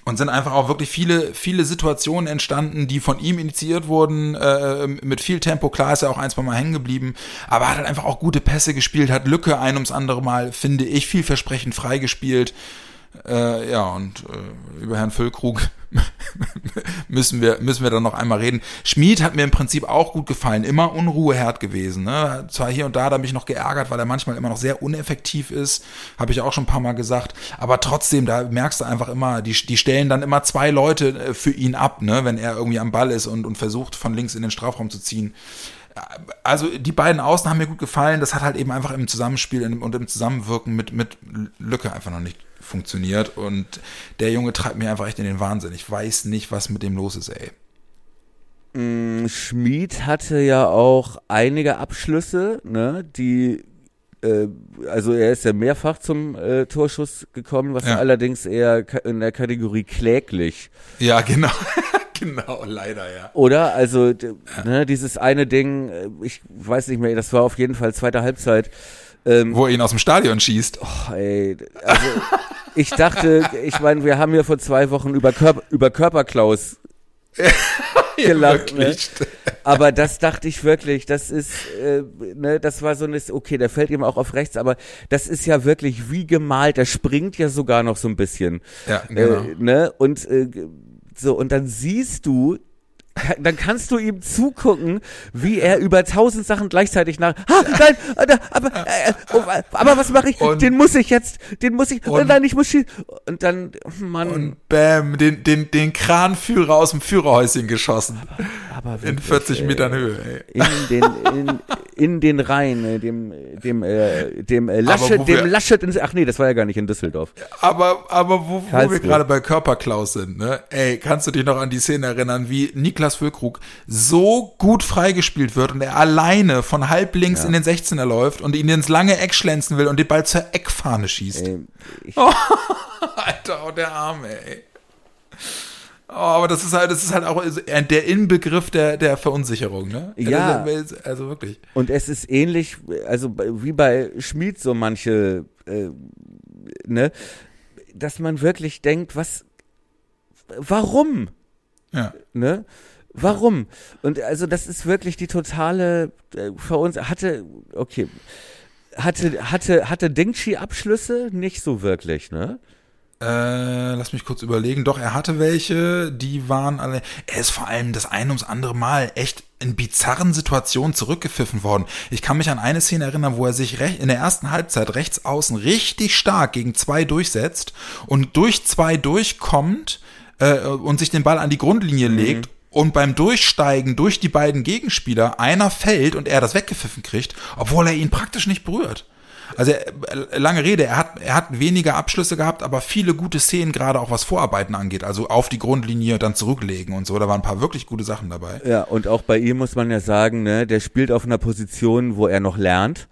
Und sind einfach auch wirklich viele, viele Situationen entstanden, die von ihm initiiert wurden, äh, mit viel Tempo. Klar ist er auch ein, zwei Mal hängen geblieben, aber hat halt einfach auch gute Pässe gespielt, hat Lücke ein ums andere Mal, finde ich, vielversprechend freigespielt. Äh, ja, und äh, über Herrn Füllkrug müssen wir, müssen wir dann noch einmal reden. Schmied hat mir im Prinzip auch gut gefallen, immer Unruheherd gewesen. Ne? Zwar hier und da, da mich noch geärgert, weil er manchmal immer noch sehr uneffektiv ist, habe ich auch schon ein paar Mal gesagt. Aber trotzdem, da merkst du einfach immer, die, die stellen dann immer zwei Leute äh, für ihn ab, ne? wenn er irgendwie am Ball ist und, und versucht, von links in den Strafraum zu ziehen also die beiden Außen haben mir gut gefallen. Das hat halt eben einfach im Zusammenspiel und im Zusammenwirken mit, mit Lücke einfach noch nicht funktioniert. Und der Junge treibt mir einfach echt in den Wahnsinn. Ich weiß nicht, was mit dem los ist, ey. Schmied hatte ja auch einige Abschlüsse, ne, die äh, also er ist ja mehrfach zum äh, Torschuss gekommen, was Ja. allerdings eher in der Kategorie kläglich. Ja, genau. genau, leider, ja. Oder? Also d- ne, dieses eine Ding, äh, ich weiß nicht mehr, das war auf jeden Fall zweite Halbzeit. Ähm, Wo er ihn aus dem Stadion schießt. Boah, ey, also ich dachte, ich meine, wir haben ja vor zwei Wochen über, Körper, über Körperklaus gelacht. Ne? Wirklich. Aber das dachte ich wirklich, das ist, äh, ne, das war so ein, okay, der fällt ihm auch auf rechts, aber das ist ja wirklich wie gemalt, der springt ja sogar noch so ein bisschen. Ja, genau. Äh, ne? Und äh, so, und dann siehst du, dann kannst du ihm zugucken, wie er über tausend Sachen gleichzeitig nach. Ah, nein, da, aber, äh, oh, aber was mache ich? Und- den muss ich jetzt, den muss ich. Und- nein, ich muss schießen. Und dann, Mann, Und bam, den, den, den Kranführer aus dem Führerhäuschen geschossen. aber In wirklich, 40 ey. Metern Höhe, ey. in den in, in den Rhein, äh, dem dem äh, dem äh, Laschet, dem Laschet in, ach nee, das war ja gar nicht in Düsseldorf. Aber, aber wo, wo wir gerade bei Körperklaus sind, ne? Ey, kannst du dich noch an die Szene erinnern, wie Niklas Füllkrug so gut freigespielt wird und er alleine von halb links Ja. in den 16er läuft und ihn ins lange Eck schlänzen will und den Ball zur Eckfahne schießt. Äh, ich, Alter, oh, der Arme, ey. Oh, aber das ist halt, das ist halt auch der Inbegriff der, der Verunsicherung, ne? Ja. Also, also wirklich. und es ist ähnlich, also wie bei Schmid so manche, äh, ne, dass man wirklich denkt, was, warum? Ja. ne? Warum? Und also das ist wirklich die totale äh, für uns hatte okay hatte hatte hatte Dingchi Abschlüsse nicht so wirklich, ne? Äh, lass mich kurz überlegen. Doch, er hatte welche, die waren alle. Er ist vor allem das ein ums andere Mal echt in bizarren Situationen zurückgepfiffen worden. Ich kann mich an eine Szene erinnern, wo er sich in der ersten Halbzeit rechts außen richtig stark gegen zwei durchsetzt und durch zwei durchkommt äh, und sich den Ball an die Grundlinie mhm. legt und beim Durchsteigen durch die beiden Gegenspieler einer fällt und er das weggepfiffen kriegt, obwohl er ihn praktisch nicht berührt. Also äh, lange Rede, er hat, er hat weniger Abschlüsse gehabt, aber viele gute Szenen, gerade auch was Vorarbeiten angeht, also auf die Grundlinie dann zurücklegen und so. Da waren ein paar wirklich gute Sachen dabei. Ja, und auch bei ihm muss man ja sagen, ne, der spielt auf einer Position, wo er noch lernt.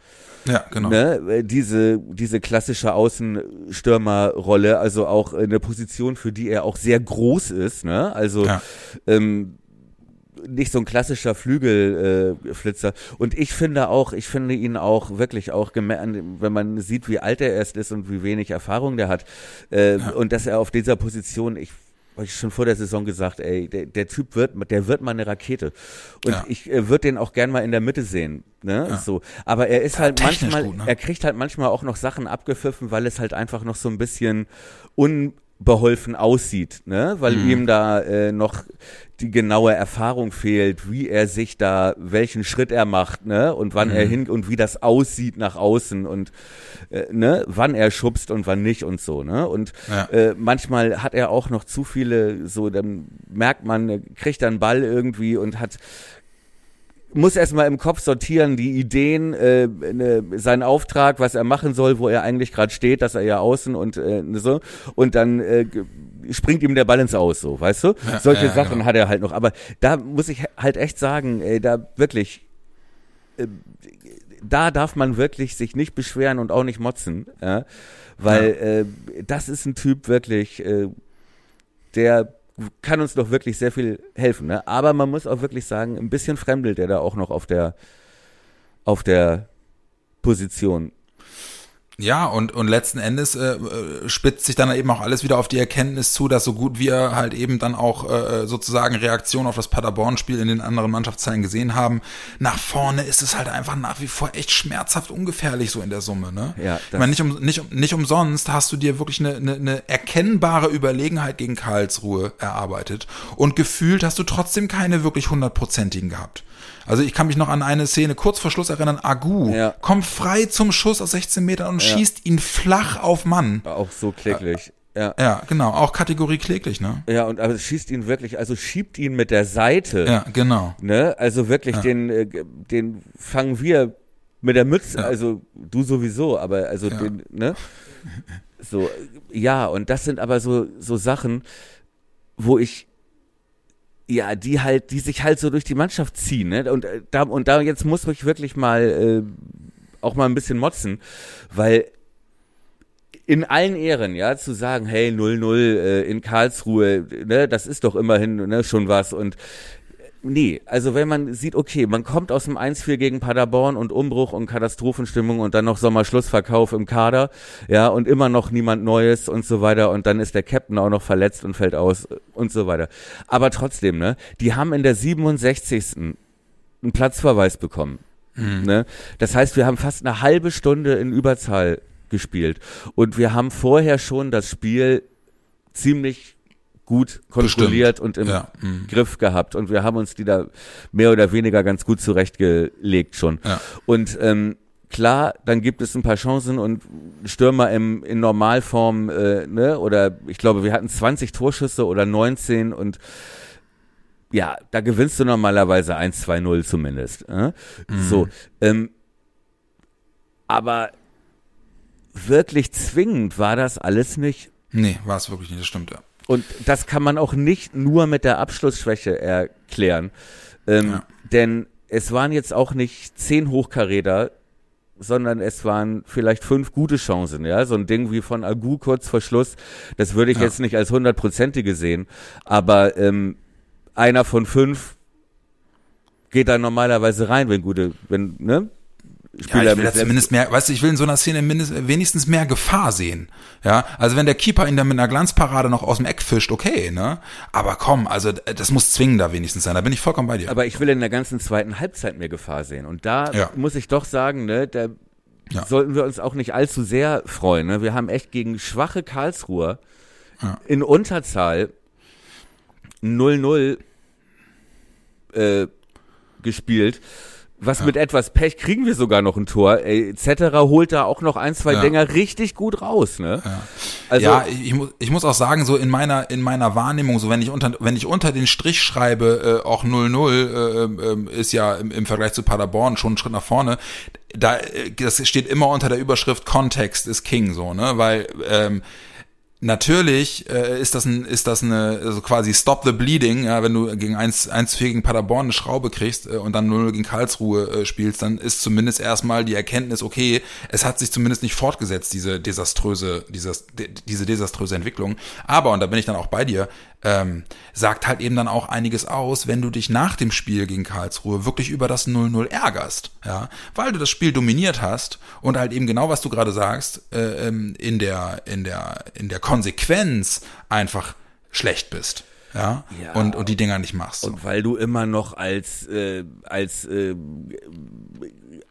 Ja, genau. Ne, diese, diese klassische Außenstürmerrolle, also auch eine Position, für die er auch sehr groß ist, ne? Also ja. ähm, nicht so ein klassischer Flügelflitzer. Äh, und ich finde auch, ich finde ihn auch wirklich auch, wenn man sieht, wie alt er erst ist und wie wenig Erfahrung der hat, äh, ja. und dass er auf dieser Position, ich habe ich schon vor der Saison gesagt, ey, der, der Typ wird, der wird mal eine Rakete. Und ja. ich äh, würde den auch gern mal in der Mitte sehen. Ne? Ja. So. Aber er ist ja, halt manchmal, gut, ne? er kriegt halt manchmal auch noch Sachen abgepfiffen, weil es halt einfach noch so ein bisschen un beholfen aussieht, ne? weil mhm. ihm da äh, noch die genaue Erfahrung fehlt, wie er sich da, welchen Schritt er macht, ne? Und wann mhm. er hin und wie das aussieht nach außen und äh, ne, wann er schubst und wann nicht und so, ne? Und ja. äh, manchmal hat er auch noch zu viele, so dann merkt man, kriegt er einen Ball irgendwie und hat muss erstmal im Kopf sortieren, die Ideen, äh, ne, seinen Auftrag, was er machen soll, wo er eigentlich gerade steht, dass er ja außen und äh, so und dann äh, springt ihm der ins Aus, so, weißt du? Ja, Solche ja, Sachen genau. hat er halt noch. Aber da muss ich halt echt sagen, ey, da wirklich, äh, da darf man wirklich sich nicht beschweren und auch nicht motzen, ja? weil ja. äh, das ist ein Typ wirklich, äh, der kann uns doch wirklich sehr viel helfen. Ne? Aber man muss auch wirklich sagen, ein bisschen fremdelt er da auch noch auf der, auf der Position. Ja, und, und letzten Endes äh, äh, spitzt sich dann eben auch alles wieder auf die Erkenntnis zu, dass so gut wir halt eben dann auch äh, sozusagen Reaktion auf das Paderborn-Spiel in den anderen Mannschaftsteilen gesehen haben, nach vorne ist es halt einfach nach wie vor echt schmerzhaft ungefährlich so in der Summe. Ne? Ja, ich meine, nicht, um, nicht, nicht umsonst hast du dir wirklich eine, eine, eine erkennbare Überlegenheit gegen Karlsruhe erarbeitet und gefühlt hast du trotzdem keine wirklich hundertprozentigen gehabt. Also ich kann mich noch an eine Szene kurz vor Schluss erinnern. Agu ja. kommt frei zum Schuss aus 16 Metern und ja. schießt ihn flach auf Mann. Auch so kläglich. Ja. ja, genau, auch Kategorie kläglich, ne? Ja, und aber schießt ihn wirklich, also schiebt ihn mit der Seite. Ja, genau. Ne? Also wirklich, ja. den, äh, den fangen wir mit der Mütze, ja. also du sowieso, aber also den, ne? So, ja, und das sind aber so, so Sachen, wo ich ja, die halt, die sich halt so durch die Mannschaft ziehen, ne? Und äh, da, und da jetzt muss ich wirklich mal äh, auch mal ein bisschen motzen, weil in allen Ehren, ja, zu sagen, hey, 0-0 äh, in Karlsruhe, ne, das ist doch immerhin ne, schon was und Nee, also wenn man sieht, okay, man kommt aus dem 1-4 gegen Paderborn und Umbruch und Katastrophenstimmung und dann noch Sommerschlussverkauf im Kader, ja, und immer noch niemand Neues und so weiter und dann ist der Captain auch noch verletzt und fällt aus und so weiter. Aber trotzdem, ne, die haben in der 67. einen Platzverweis bekommen. Mhm. Ne? Das heißt, wir haben fast eine halbe Stunde in Überzahl gespielt und wir haben vorher schon das Spiel ziemlich gut kontrolliert Bestimmt. und im ja. mhm. Griff gehabt. Und wir haben uns die da mehr oder weniger ganz gut zurechtgelegt schon. Ja. Und ähm, klar, dann gibt es ein paar Chancen und Stürmer im, in Normalform, äh, ne, oder ich glaube, wir hatten 20 Torschüsse oder 19 und ja, da gewinnst du normalerweise 1-2-0 zumindest. Äh? Mhm. So, ähm, aber wirklich zwingend war das alles nicht. Nee, war es wirklich nicht, das stimmt, ja. Und das kann man auch nicht nur mit der Abschlussschwäche erklären. Ähm, ja. Denn es waren jetzt auch nicht zehn Hochkaräter, sondern es waren vielleicht fünf gute Chancen, ja. So ein Ding wie von Agu kurz vor Schluss, das würde ich ja. jetzt nicht als hundertprozentige sehen, aber ähm, einer von fünf geht da normalerweise rein, wenn gute, wenn, ne? Spieler ja, ich will da zumindest mehr, weißt du, ich will in so einer Szene mindest, wenigstens mehr Gefahr sehen. Ja, also wenn der Keeper ihn dann mit einer Glanzparade noch aus dem Eck fischt, okay, ne? Aber komm, also das muss zwingender wenigstens sein. Da bin ich vollkommen bei dir. Aber ich will in der ganzen zweiten Halbzeit mehr Gefahr sehen. Und da ja. muss ich doch sagen, ne, da ja. sollten wir uns auch nicht allzu sehr freuen. Ne? Wir haben echt gegen schwache Karlsruher Ja. in Unterzahl 0-0 äh, gespielt. Was mit etwas Pech kriegen wir sogar noch ein Tor. Zetterer holt da auch noch ein, zwei Ja. Dinger richtig gut raus, ne? Also, ja, ich, muss, ich muss auch sagen, so in meiner in meiner Wahrnehmung, so wenn ich unter wenn ich unter den Strich schreibe, äh, auch 0-0 äh, ähm, ist ja im, im Vergleich zu Paderborn schon ein Schritt nach vorne. Da äh, das steht immer unter der Überschrift Kontext ist King so, ne, weil ähm, Natürlich äh, ist das ein, ist das eine also quasi Stop the Bleeding, ja, wenn du gegen 1 1 4 gegen Paderborn eine Schraube kriegst äh, und dann 0 gegen Karlsruhe äh, spielst, dann ist zumindest erstmal die Erkenntnis, okay, es hat sich zumindest nicht fortgesetzt diese desaströse dieses, de, diese desaströse Entwicklung, aber und da bin ich dann auch bei dir, ähm, sagt halt eben dann auch einiges aus, wenn du dich nach dem Spiel gegen Karlsruhe wirklich über das 0-0 ärgerst, ja, weil du das Spiel dominiert hast und halt eben genau, was du gerade sagst, äh, ähm, in der, in der, in der Konsequenz einfach schlecht bist, ja, Ja. und, und die Dinger nicht machst. So. Und weil du immer noch als, äh, als, äh,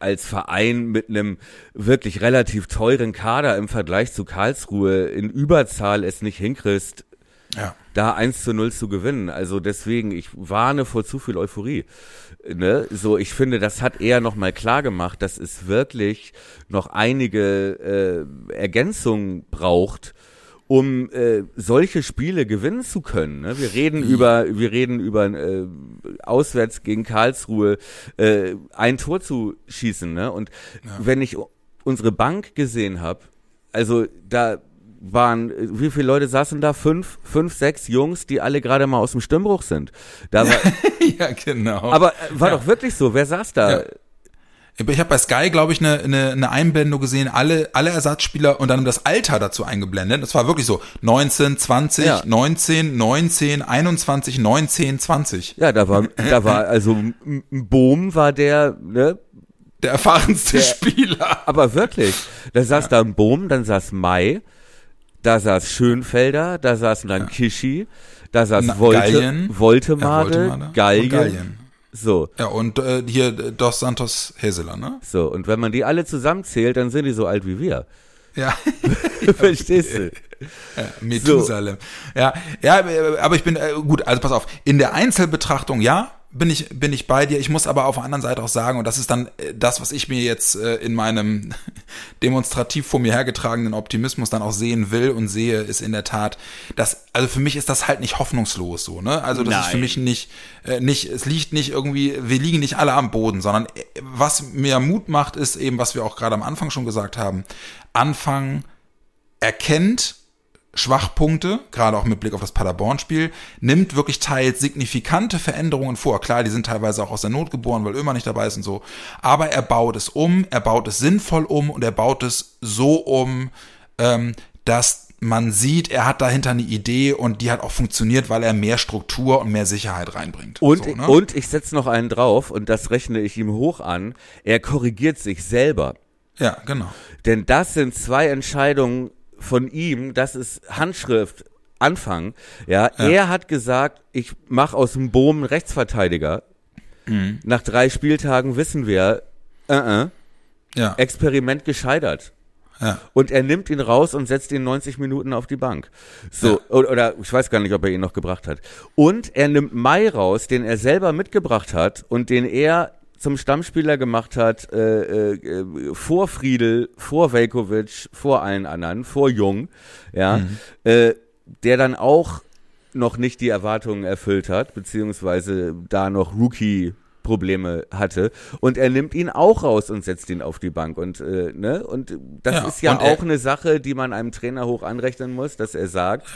als Verein mit einem wirklich relativ teuren Kader im Vergleich zu Karlsruhe in Überzahl es nicht hinkriegst, Ja. da 1 zu 0 zu gewinnen. Also deswegen, ich warne vor zu viel Euphorie. Ne? So, ich finde, das hat eher nochmal klar gemacht, dass es wirklich noch einige äh, Ergänzungen braucht, um äh, solche Spiele gewinnen zu können. Ne? Wir reden über, wir reden über äh, auswärts gegen Karlsruhe äh, ein Tor zu schießen. Ne? Und wenn ich unsere Bank gesehen habe, also da waren, wie viele Leute saßen da? Fünf, fünf, sechs Jungs, die alle gerade mal aus dem Stimmbruch sind. Da war, ja, genau. aber äh, war doch wirklich so. Wer saß da? Ja. Ich habe bei Sky, glaube ich, eine, eine, eine Einblendung gesehen, alle, alle Ersatzspieler und dann das Alter dazu eingeblendet. Das war wirklich so 19, 20, Ja. 19, 19, 21, 19, 20. Ja, da war, da war also M- Bohm war der, ne? Der erfahrenste Der- Spieler. Aber wirklich, da saß da ein Bohm, dann saß Mai, da saß Schönfelder, da saßen dann Kishi, da saß Na, Volte, Gallien. Voltemade, Ja, Gallien, und Gallien. So, Ja, und äh, hier äh, Dos Santos Heseler, ne? so. Und wenn man die alle zusammenzählt, dann sind die so alt wie wir. Ja. Verstehst du? Methusalem. Ja, ja, aber ich bin äh, gut, also pass auf, in der Einzelbetrachtung ja, bin ich bin ich bei dir. Ich muss aber auf der anderen Seite auch sagen und das ist dann äh, das, was ich mir jetzt äh, in meinem demonstrativ vor mir hergetragenen Optimismus dann auch sehen will und sehe, ist in der Tat, dass also für mich ist das halt nicht hoffnungslos so, ne? Also das ist für Nein. mich nicht äh, nicht es liegt nicht irgendwie wir liegen nicht alle am Boden, sondern äh, was mir Mut macht ist eben, was wir auch gerade am Anfang schon gesagt haben, anfangen erkennt Schwachpunkte, gerade auch mit Blick auf das Paderborn-Spiel, nimmt wirklich teils signifikante Veränderungen vor. Klar, die sind teilweise auch aus der Not geboren, weil Ömer nicht dabei ist und so. Aber er baut es um, er baut es sinnvoll um und er baut es so um, ähm, dass man sieht, er hat dahinter eine Idee und die hat auch funktioniert, weil er mehr Struktur und mehr Sicherheit reinbringt. Und, so, ne? und ich setze noch einen drauf und das rechne ich ihm hoch an. Er korrigiert sich selber. ja, genau. Denn das sind zwei Entscheidungen von ihm, das ist Handschrift, Anfang. Ja, er hat gesagt, ich mache aus dem Bohm Rechtsverteidiger. Mhm. Nach drei Spieltagen wissen wir, äh, äh, Ja, Experiment gescheitert. ja. Und er nimmt ihn raus und setzt ihn 90 Minuten auf die Bank. So, oder, oder ich weiß gar nicht, ob er ihn noch gebracht hat. Und er nimmt Mai raus, den er selber mitgebracht hat und den er zum Stammspieler gemacht hat, äh, äh, vor Friedel, vor Velkovic, vor allen anderen, vor Jung, ja, äh, der dann auch noch nicht die Erwartungen erfüllt hat, beziehungsweise da noch Rookie Probleme hatte. Und er nimmt ihn auch raus und setzt ihn auf die Bank. Und äh, ne und das Ja, ist ja und er- auch eine Sache, die man einem Trainer hoch anrechnen muss, dass er sagt,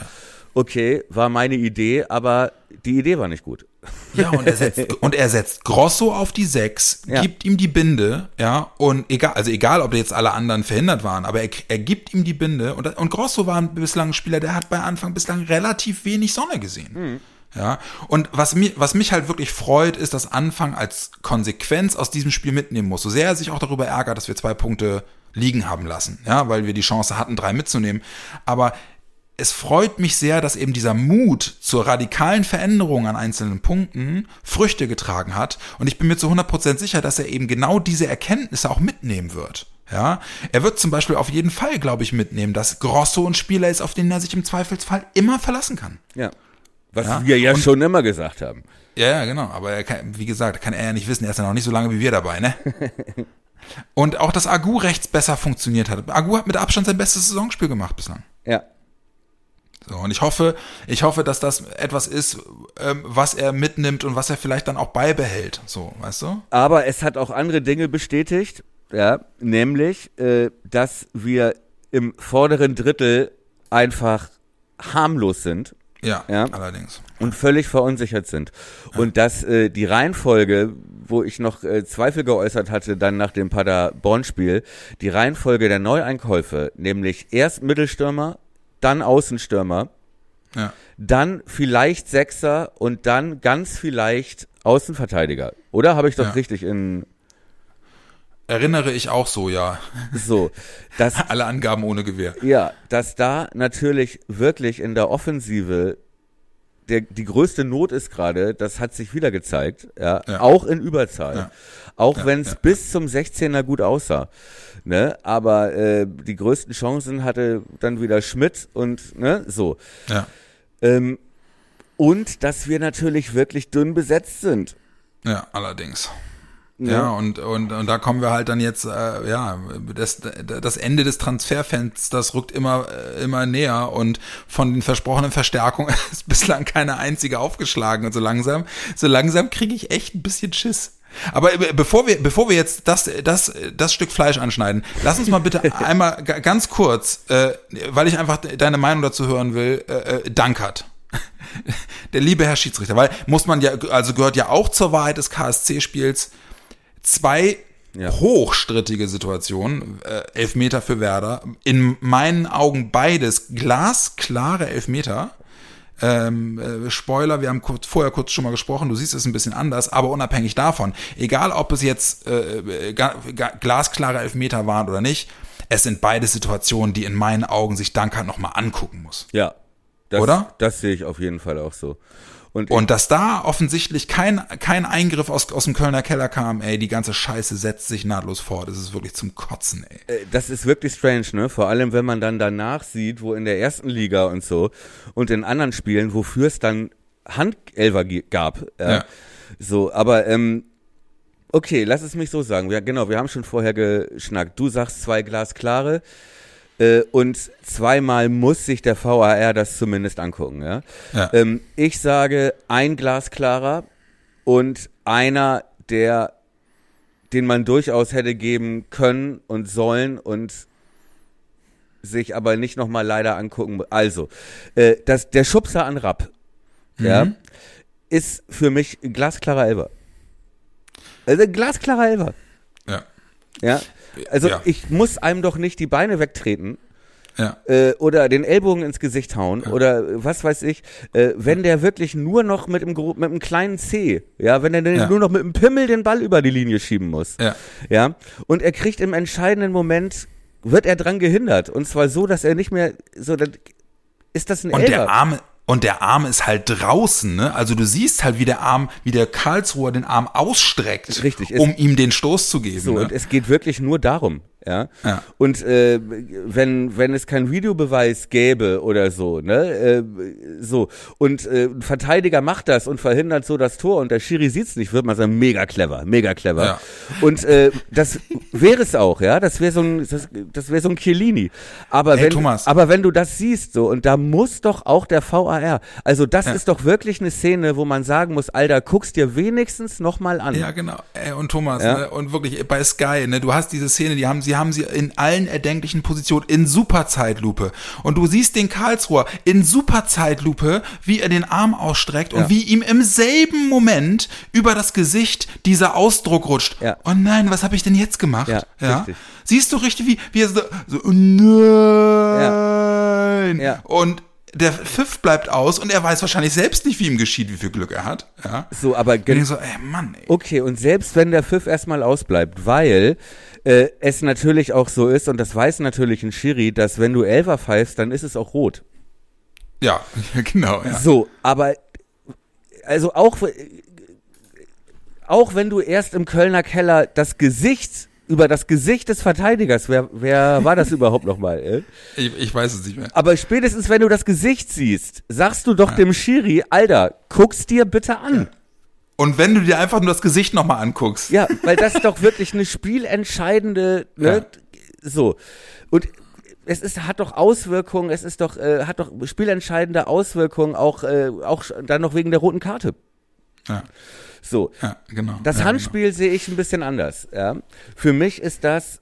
okay, war meine Idee, aber die Idee war nicht gut. Ja, und er setzt, und er setzt Grosso auf die Sechs, Ja. gibt ihm die Binde, ja, und egal, also egal, ob jetzt alle anderen verhindert waren, aber er, er gibt ihm die Binde und, und Grosso war ein bislang ein Spieler, der hat bei Anfang bislang relativ wenig Sonne gesehen. Ja, und was mich, was mich halt wirklich freut, ist, dass Anfang als Konsequenz aus diesem Spiel mitnehmen muss. So sehr er sich auch darüber ärgert, dass wir zwei Punkte liegen haben lassen, ja, weil wir die Chance hatten, drei mitzunehmen. Aber es freut mich sehr, dass eben dieser Mut zur radikalen Veränderung an einzelnen Punkten Früchte getragen hat. Und ich bin mir zu 100% sicher, dass er eben genau diese Erkenntnisse auch mitnehmen wird. Ja, er wird zum Beispiel auf jeden Fall, glaube ich, mitnehmen, dass Grosso ein Spieler ist, auf den er sich im Zweifelsfall immer verlassen kann. Ja. Was Ja, wir ja und- schon immer gesagt haben. Ja, ja, genau. Aber er kann, wie gesagt, kann er ja nicht wissen. Er ist ja noch nicht so lange wie wir dabei, ne? Und auch, dass Agu rechts besser funktioniert hat. Agu hat mit Abstand sein bestes Saisonspiel gemacht bislang. Ja. So, und ich hoffe, ich hoffe, dass das etwas ist, ähm, was er mitnimmt und was er vielleicht dann auch beibehält. So, weißt du? Aber es hat auch andere Dinge bestätigt, ja, nämlich, äh, dass wir im vorderen Drittel einfach harmlos sind Ja, Ja. allerdings. und völlig verunsichert sind. Und dass äh, die Reihenfolge, wo ich noch äh, Zweifel geäußert hatte, dann nach dem Paderborn-Spiel, die Reihenfolge der Neueinkäufe, nämlich erst Mittelstürmer, dann Außenstürmer, Ja. dann vielleicht Sechser und dann ganz vielleicht Außenverteidiger. Oder habe ich das Ja. richtig in Erinnere ich auch so, ja. so, dass Alle Angaben ohne Gewehr. ja, dass da natürlich wirklich in der Offensive der, die größte Not ist gerade, das hat sich wieder gezeigt, ja, Ja. auch in Überzahl. Ja. Auch Ja, wenn es bis zum 16er gut aussah. Ne? Aber äh, die größten Chancen hatte dann wieder Schmidt und ne, so. Ja. Ähm, und dass wir natürlich wirklich dünn besetzt sind. Ja, allerdings. Ne? Ja, und, und, und da kommen wir halt dann jetzt, äh, ja, das, das Ende des Transferfensters rückt immer, äh, immer näher und von den versprochenen Verstärkungen ist bislang keine einzige aufgeschlagen und so langsam, so langsam kriege ich echt ein bisschen Schiss. Aber bevor wir, bevor wir jetzt das, das, das Stück Fleisch anschneiden, lass uns mal bitte einmal ga- ganz kurz, äh, weil ich einfach deine Meinung dazu hören will, äh, äh, Dankert. Der liebe Herr Schiedsrichter, weil muss man ja, also gehört ja auch zur Wahrheit des KSC-Spiels, zwei Ja. hochstrittige Situationen, äh, Elfmeter für Werder, in meinen Augen beides glasklare Elfmeter. Ähm, äh, Spoiler, wir haben kurz, vorher kurz schon mal gesprochen, du siehst es ein bisschen anders, aber unabhängig davon, egal ob es jetzt äh, äh, glasklare Elfmeter waren oder nicht, es sind beide Situationen, die in meinen Augen sich Dankert nochmal angucken muss. Ja. Das, Oder? Das sehe ich auf jeden Fall auch so. Und, Und dass da offensichtlich kein, kein Eingriff aus, aus dem Kölner Keller kam, ey, die ganze Scheiße setzt sich nahtlos fort. Das ist wirklich zum Kotzen, ey. Äh, Das ist wirklich strange, ne? Vor allem, wenn man dann danach sieht, wo in der ersten Liga und so und in anderen Spielen, wofür es dann Handelfer ge- gab. Ja. Ja. So, aber ähm, okay, lass es mich so sagen. Ja, genau, wir haben schon vorher geschnackt. Du sagst zwei Glasklare äh, und zweimal muss sich der VAR das zumindest angucken. Ja? Ja. Ähm, ich sage ein Glasklarer und einer, der den man durchaus hätte geben können und sollen und sich aber nicht nochmal leider angucken. Also, äh, das, der Schubser an Rapp, ja, ist für mich ein glasklarer Elber. Also ein glasklarer Elber. Ja. Ja. Also Ja. ich muss einem doch nicht die Beine wegtreten Ja. äh, oder den Ellbogen ins Gesicht hauen oder äh, was weiß ich, äh, wenn der wirklich nur noch mit dem, mit dem kleinen C, ja, wenn er denn Ja. nur noch mit dem Pimmel den Ball über die Linie schieben muss, Ja. ja, und er kriegt im entscheidenden Moment, wird er dran gehindert und zwar so, dass er nicht mehr, so, dann ist das ein Und Elfer. der Arm, und der Arm ist halt draußen, ne? Also du siehst halt, wie der Arm, wie der Karlsruher den Arm ausstreckt, Richtig, um ihm den Stoß zu geben. So, ne? und es geht wirklich nur darum, ja. Ja. Und äh, wenn, wenn es keinen Videobeweis gäbe oder so, ne, äh, so, und äh, ein Verteidiger macht das und verhindert so das Tor und der Schiri sieht's nicht, wird man sagen, mega clever, mega clever. Ja. Und äh, das wäre es auch, ja, das wäre so ein, das, das wäre so ein Chiellini. Aber Ey, wenn, Thomas. aber wenn du das siehst, so, und da muss doch auch der VAR, also das Ja. ist doch wirklich eine Szene, wo man sagen muss, Alter, guck's dir wenigstens nochmal an. Ja, genau. Ey, und Thomas, ne? und wirklich bei Sky, ne? Du hast diese Szene, die haben, sie haben sie in allen erdenklichen Positionen in Superzeitlupe. Und du siehst den Karlsruher in Superzeitlupe, wie er den Arm ausstreckt Ja. und wie ihm im selben Moment über das Gesicht dieser Ausdruck rutscht. Ja. Oh nein, was habe ich denn jetzt gemacht? Ja, richtig. Siehst du richtig, wie, wie er so, so nein. Ja. Und der Pfiff bleibt aus und er weiß wahrscheinlich selbst nicht, wie ihm geschieht, wie viel Glück er hat. Ja. So, aber denk so, ey, Mann, ey. Okay, und selbst wenn der Pfiff erstmal ausbleibt, weil äh, es natürlich auch so ist, und das weiß natürlich ein Schiri, dass wenn du Elfer pfeifst, dann ist es auch rot. Ja, genau. Ja. So, aber also auch, auch wenn du erst im Kölner Keller das Gesicht über das Gesicht des Verteidigers. Wer, wer war das überhaupt nochmal? Äh? Ich, ich weiß es nicht mehr. Aber spätestens, wenn du das Gesicht siehst, sagst du doch Ja. dem Schiri, Alter, guck's dir bitte an. Und wenn du dir einfach nur das Gesicht nochmal anguckst. Ja, weil das doch wirklich eine spielentscheidende, ne, so. Und es ist, hat doch Auswirkungen, es ist doch, äh, hat doch spielentscheidende Auswirkungen, auch, äh, auch dann noch wegen der roten Karte. Ja, So. ja genau. Das ja, Handspiel sehe ich ein bisschen anders. Ja. Für mich ist das,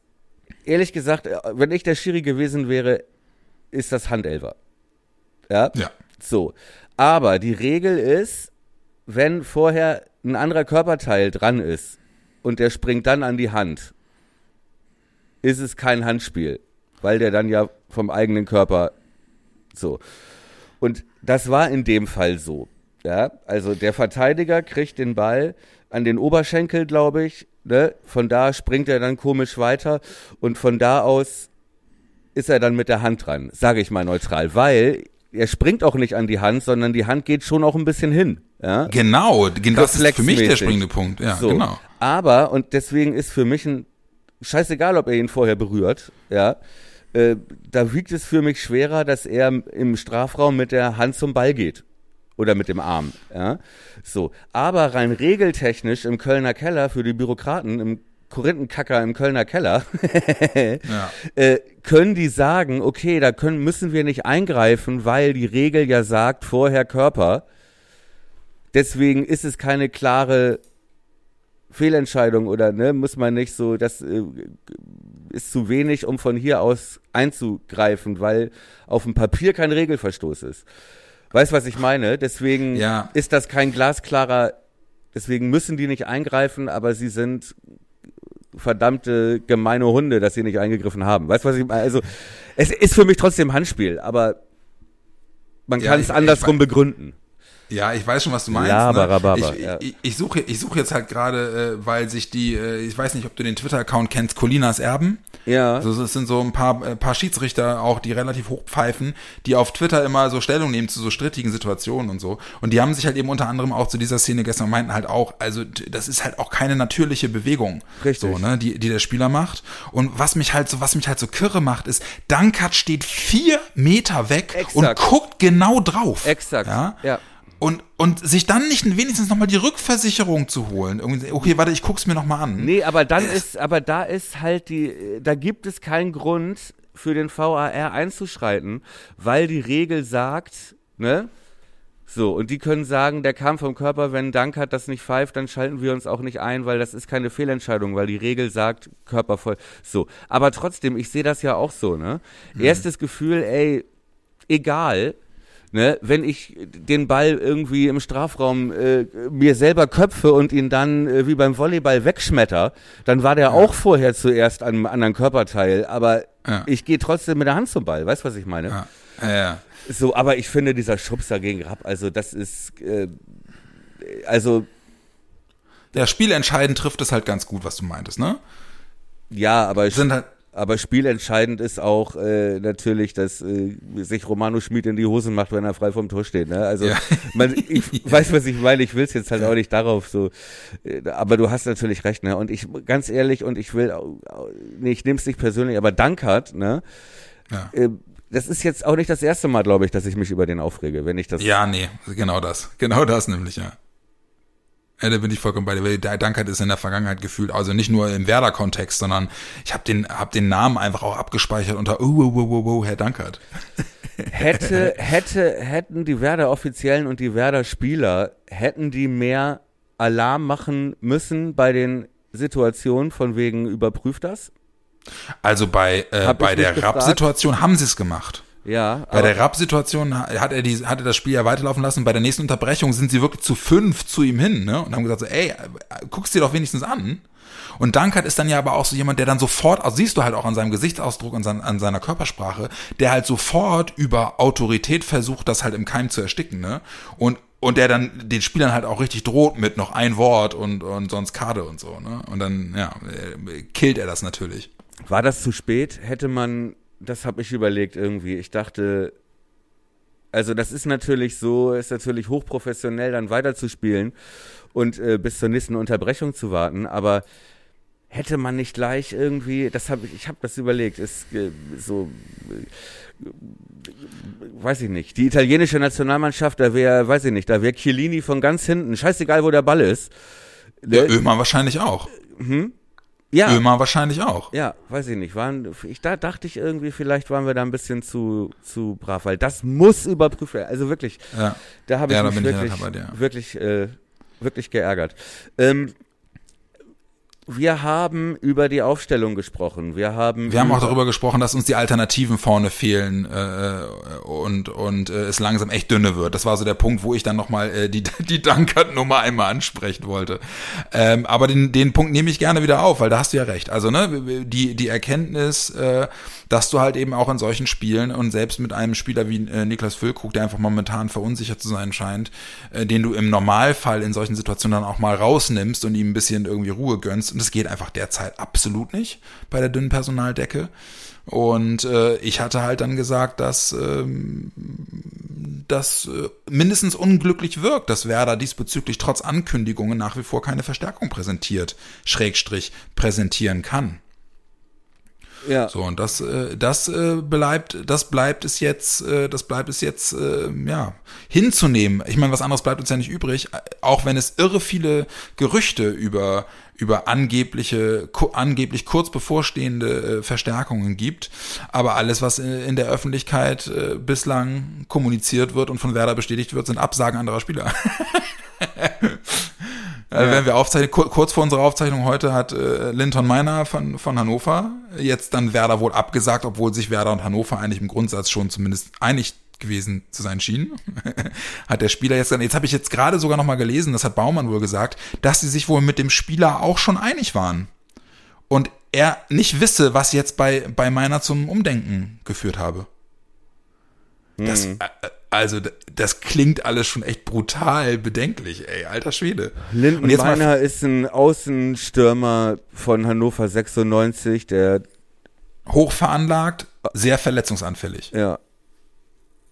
ehrlich gesagt, äh, wenn ich der Schiri gewesen wäre, ist das Handelfer. Ja. Genau. Ja. So. Aber die Regel ist, wenn vorher ein anderer Körperteil dran ist und der springt dann an die Hand, ist es kein Handspiel, weil der dann ja vom eigenen Körper so. Und das war in dem Fall so. Ja, also der Verteidiger kriegt den Ball an den Oberschenkel, glaube ich. Ne? Von da springt er dann komisch weiter und von da aus ist er dann mit der Hand dran, sage ich mal neutral, weil er springt auch nicht an die Hand, sondern die Hand geht schon auch ein bisschen hin. Ja? Genau, gen- das ist für mich der springende Punkt. Ja, so. genau. Aber, und deswegen ist für mich ein scheißegal, ob er ihn vorher berührt, ja, äh, da wiegt es für mich schwerer, dass er im Strafraum mit der Hand zum Ball geht. Oder mit dem Arm, ja. So. Aber rein regeltechnisch im Kölner Keller für die Bürokraten, im Korinthenkacker im Kölner Keller, Ja. äh, können die sagen, okay, da können, müssen wir nicht eingreifen, weil die Regel ja sagt, vorher Körper. Deswegen ist es keine klare Fehlentscheidung oder ne, muss man nicht so, das äh, ist zu wenig, um von hier aus einzugreifen, weil auf dem Papier kein Regelverstoß ist. Weißt was ich meine? Deswegen Ja. ist das kein glasklarer, deswegen müssen die nicht eingreifen, aber sie sind verdammte gemeine Hunde, dass sie nicht eingegriffen haben. Weißt du, was ich meine? Also, es ist für mich trotzdem Handspiel, aber man Ja, kann es andersrum begründen. Ja, ich weiß schon, was du meinst. Ne? Ich, ja. ich, ich suche, ich suche jetzt halt gerade, äh, weil sich die, äh, ich weiß nicht, ob du den Twitter-Account kennst, Colinas Erben. Ja. Also es sind so ein paar, äh, paar Schiedsrichter auch, die relativ hoch pfeifen, die auf Twitter immer so Stellung nehmen zu so strittigen Situationen und so. Und die haben sich halt eben unter anderem auch zu dieser Szene gestern und meinten halt auch, also das ist halt auch keine natürliche Bewegung, Richtig. so, ne, die, die der Spieler macht. Und was mich halt so, was mich halt so kirre macht, ist, Dankert steht vier Meter weg und Exakt. guckt genau drauf. Exakt. Ja. ja. Und, und sich dann nicht wenigstens nochmal die Rückversicherung zu holen. Irgendwie, okay, warte, ich guck's mir nochmal an. Nee, aber dann ist, aber da ist halt die, da gibt es keinen Grund für den VAR einzuschreiten, weil die Regel sagt, ne? So, und die können sagen, der kam vom Körper, wenn Dankert das nicht pfeift, dann schalten wir uns auch nicht ein, weil das ist keine Fehlentscheidung, weil die Regel sagt, Körper voll. So, aber trotzdem, ich sehe das ja auch so, ne? Erstes Gefühl, ey, egal, ne, wenn ich den Ball irgendwie im Strafraum äh, mir selber köpfe und ihn dann äh, wie beim Volleyball wegschmetter, dann war der auch vorher zuerst an einem anderen Körperteil, aber Ja. ich gehe trotzdem mit der Hand zum Ball, weißt du, was ich meine? Ja, ja, ja. So, aber ich finde dieser Schubser gegen Rapp, also das ist, äh, also Der spielentscheidend trifft es halt ganz gut, was du meintest, ne? ja, aber Sind halt, Aber spielentscheidend ist auch äh, natürlich, dass äh, sich Romano Schmid in die Hosen macht, wenn er frei vom Tor steht. Ne? Also Ja. man, ich weiß, was ich meine. Ich will es jetzt halt auch nicht darauf so. Äh, aber du hast natürlich recht. Ne? Und ich ganz ehrlich und ich will, nee, ich nehme es nicht persönlich, aber Dankert, ne? ja. Äh, das ist jetzt auch nicht das erste Mal, glaube ich, dass ich mich über den aufrege, wenn ich das. ja, nee, genau das. Genau das nämlich, ja. Ja, da bin ich vollkommen bei dir. Dankert ist in der Vergangenheit gefühlt, also nicht nur im Werder-Kontext, sondern ich habe den, hab den Namen einfach auch abgespeichert unter, oh, oh, oh, oh, oh, Herr Dankert. hätte, hätte, hätten die Werder-Offiziellen und die Werder-Spieler, hätten die mehr Alarm machen müssen bei den Situationen von wegen überprüft das? Also bei, äh, bei der. Rapp-Situation haben sie es gemacht. Ja, Bei der Rapp-Situation hat er, die, hat er das Spiel ja weiterlaufen lassen. Bei der nächsten Unterbrechung sind sie wirklich zu fünf zu ihm hin ne? und haben gesagt, so, ey, guck's dir doch wenigstens an. Und Dankert ist dann ja aber auch so jemand, der dann sofort, also siehst du halt auch an seinem Gesichtsausdruck und an seiner Körpersprache, der halt sofort über Autorität versucht, das halt im Keim zu ersticken. Ne? Und und der dann den Spielern halt auch richtig droht mit noch ein Wort und, und sonst Karte und so. Ne? Und dann, ja, äh, killt er das natürlich. war das zu spät? Hätte man, das habe ich überlegt irgendwie. Ich dachte, also das ist natürlich so, ist natürlich hochprofessionell, dann weiterzuspielen und äh, bis zur nächsten Unterbrechung zu warten, aber hätte man nicht gleich irgendwie, das habe ich, ich habe das überlegt, ist äh, so, äh, weiß ich nicht, die italienische Nationalmannschaft, da wäre, weiß ich nicht, da wäre Chiellini von ganz hinten, scheißegal, wo der Ball ist. Ja, Ömer wahrscheinlich auch. Hm? Ja, Ömer wahrscheinlich auch. ja, weiß ich nicht, waren, ich, da dachte ich irgendwie, vielleicht waren wir da ein bisschen zu, zu brav, weil das muss überprüft werden, also wirklich, Ja. da habe ich Ja, da mich ich wirklich, dir. wirklich, äh, wirklich geärgert. Ähm, wir haben über die Aufstellung gesprochen. Wir haben, Wir haben auch über- darüber gesprochen, dass uns die Alternativen vorne fehlen äh, und und äh, es langsam echt dünne wird. Das war so der Punkt, wo ich dann nochmal äh, die die Dankert-Nummer einmal ansprechen wollte. Ähm, aber den den Punkt nehme ich gerne wieder auf, weil da hast du ja recht. Also ne, die die Erkenntnis, äh, dass du halt eben auch in solchen Spielen und selbst mit einem Spieler wie äh, Niklas Füllkrug, der einfach momentan verunsichert zu sein scheint, äh, den du im Normalfall in solchen Situationen dann auch mal rausnimmst und ihm ein bisschen irgendwie Ruhe gönnst. Und das geht einfach derzeit absolut nicht bei der dünnen Personaldecke. Und äh, ich hatte halt dann gesagt, dass ähm, das äh, mindestens unglücklich wirkt, dass Werder diesbezüglich trotz Ankündigungen nach wie vor keine Verstärkung präsentiert, Schrägstrich präsentieren kann. Ja, So, und das, äh, das äh, bleibt, das bleibt es jetzt, äh, das bleibt es jetzt, äh, ja, hinzunehmen. Ich meine, was anderes bleibt uns ja nicht übrig, äh, auch wenn es irre viele Gerüchte über, über angebliche, angeblich kurz bevorstehende äh, Verstärkungen gibt. Aber alles, was in, in der Öffentlichkeit äh, bislang kommuniziert wird und von Werder bestätigt wird, sind Absagen anderer Spieler. Äh, Wenn wir aufzeichnen, kur kurz vor unserer Aufzeichnung heute hat äh, Linton Meiner von, von Hannover jetzt dann Werder wohl abgesagt, obwohl sich Werder und Hannover eigentlich im Grundsatz schon zumindest einig gewesen zu sein schienen. hat der Spieler jetzt dann, jetzt habe ich jetzt gerade sogar nochmal gelesen, das hat Baumann wohl gesagt, dass sie sich wohl mit dem Spieler auch schon einig waren. Und er nicht wisse, was jetzt bei, bei Meiner zum Umdenken geführt habe. Das, äh, also, das klingt alles schon echt brutal bedenklich, ey, alter Schwede. Linden Und jetzt mal- Meiner ist ein Außenstürmer von Hannover 96, der, hoch veranlagt, sehr verletzungsanfällig. ja,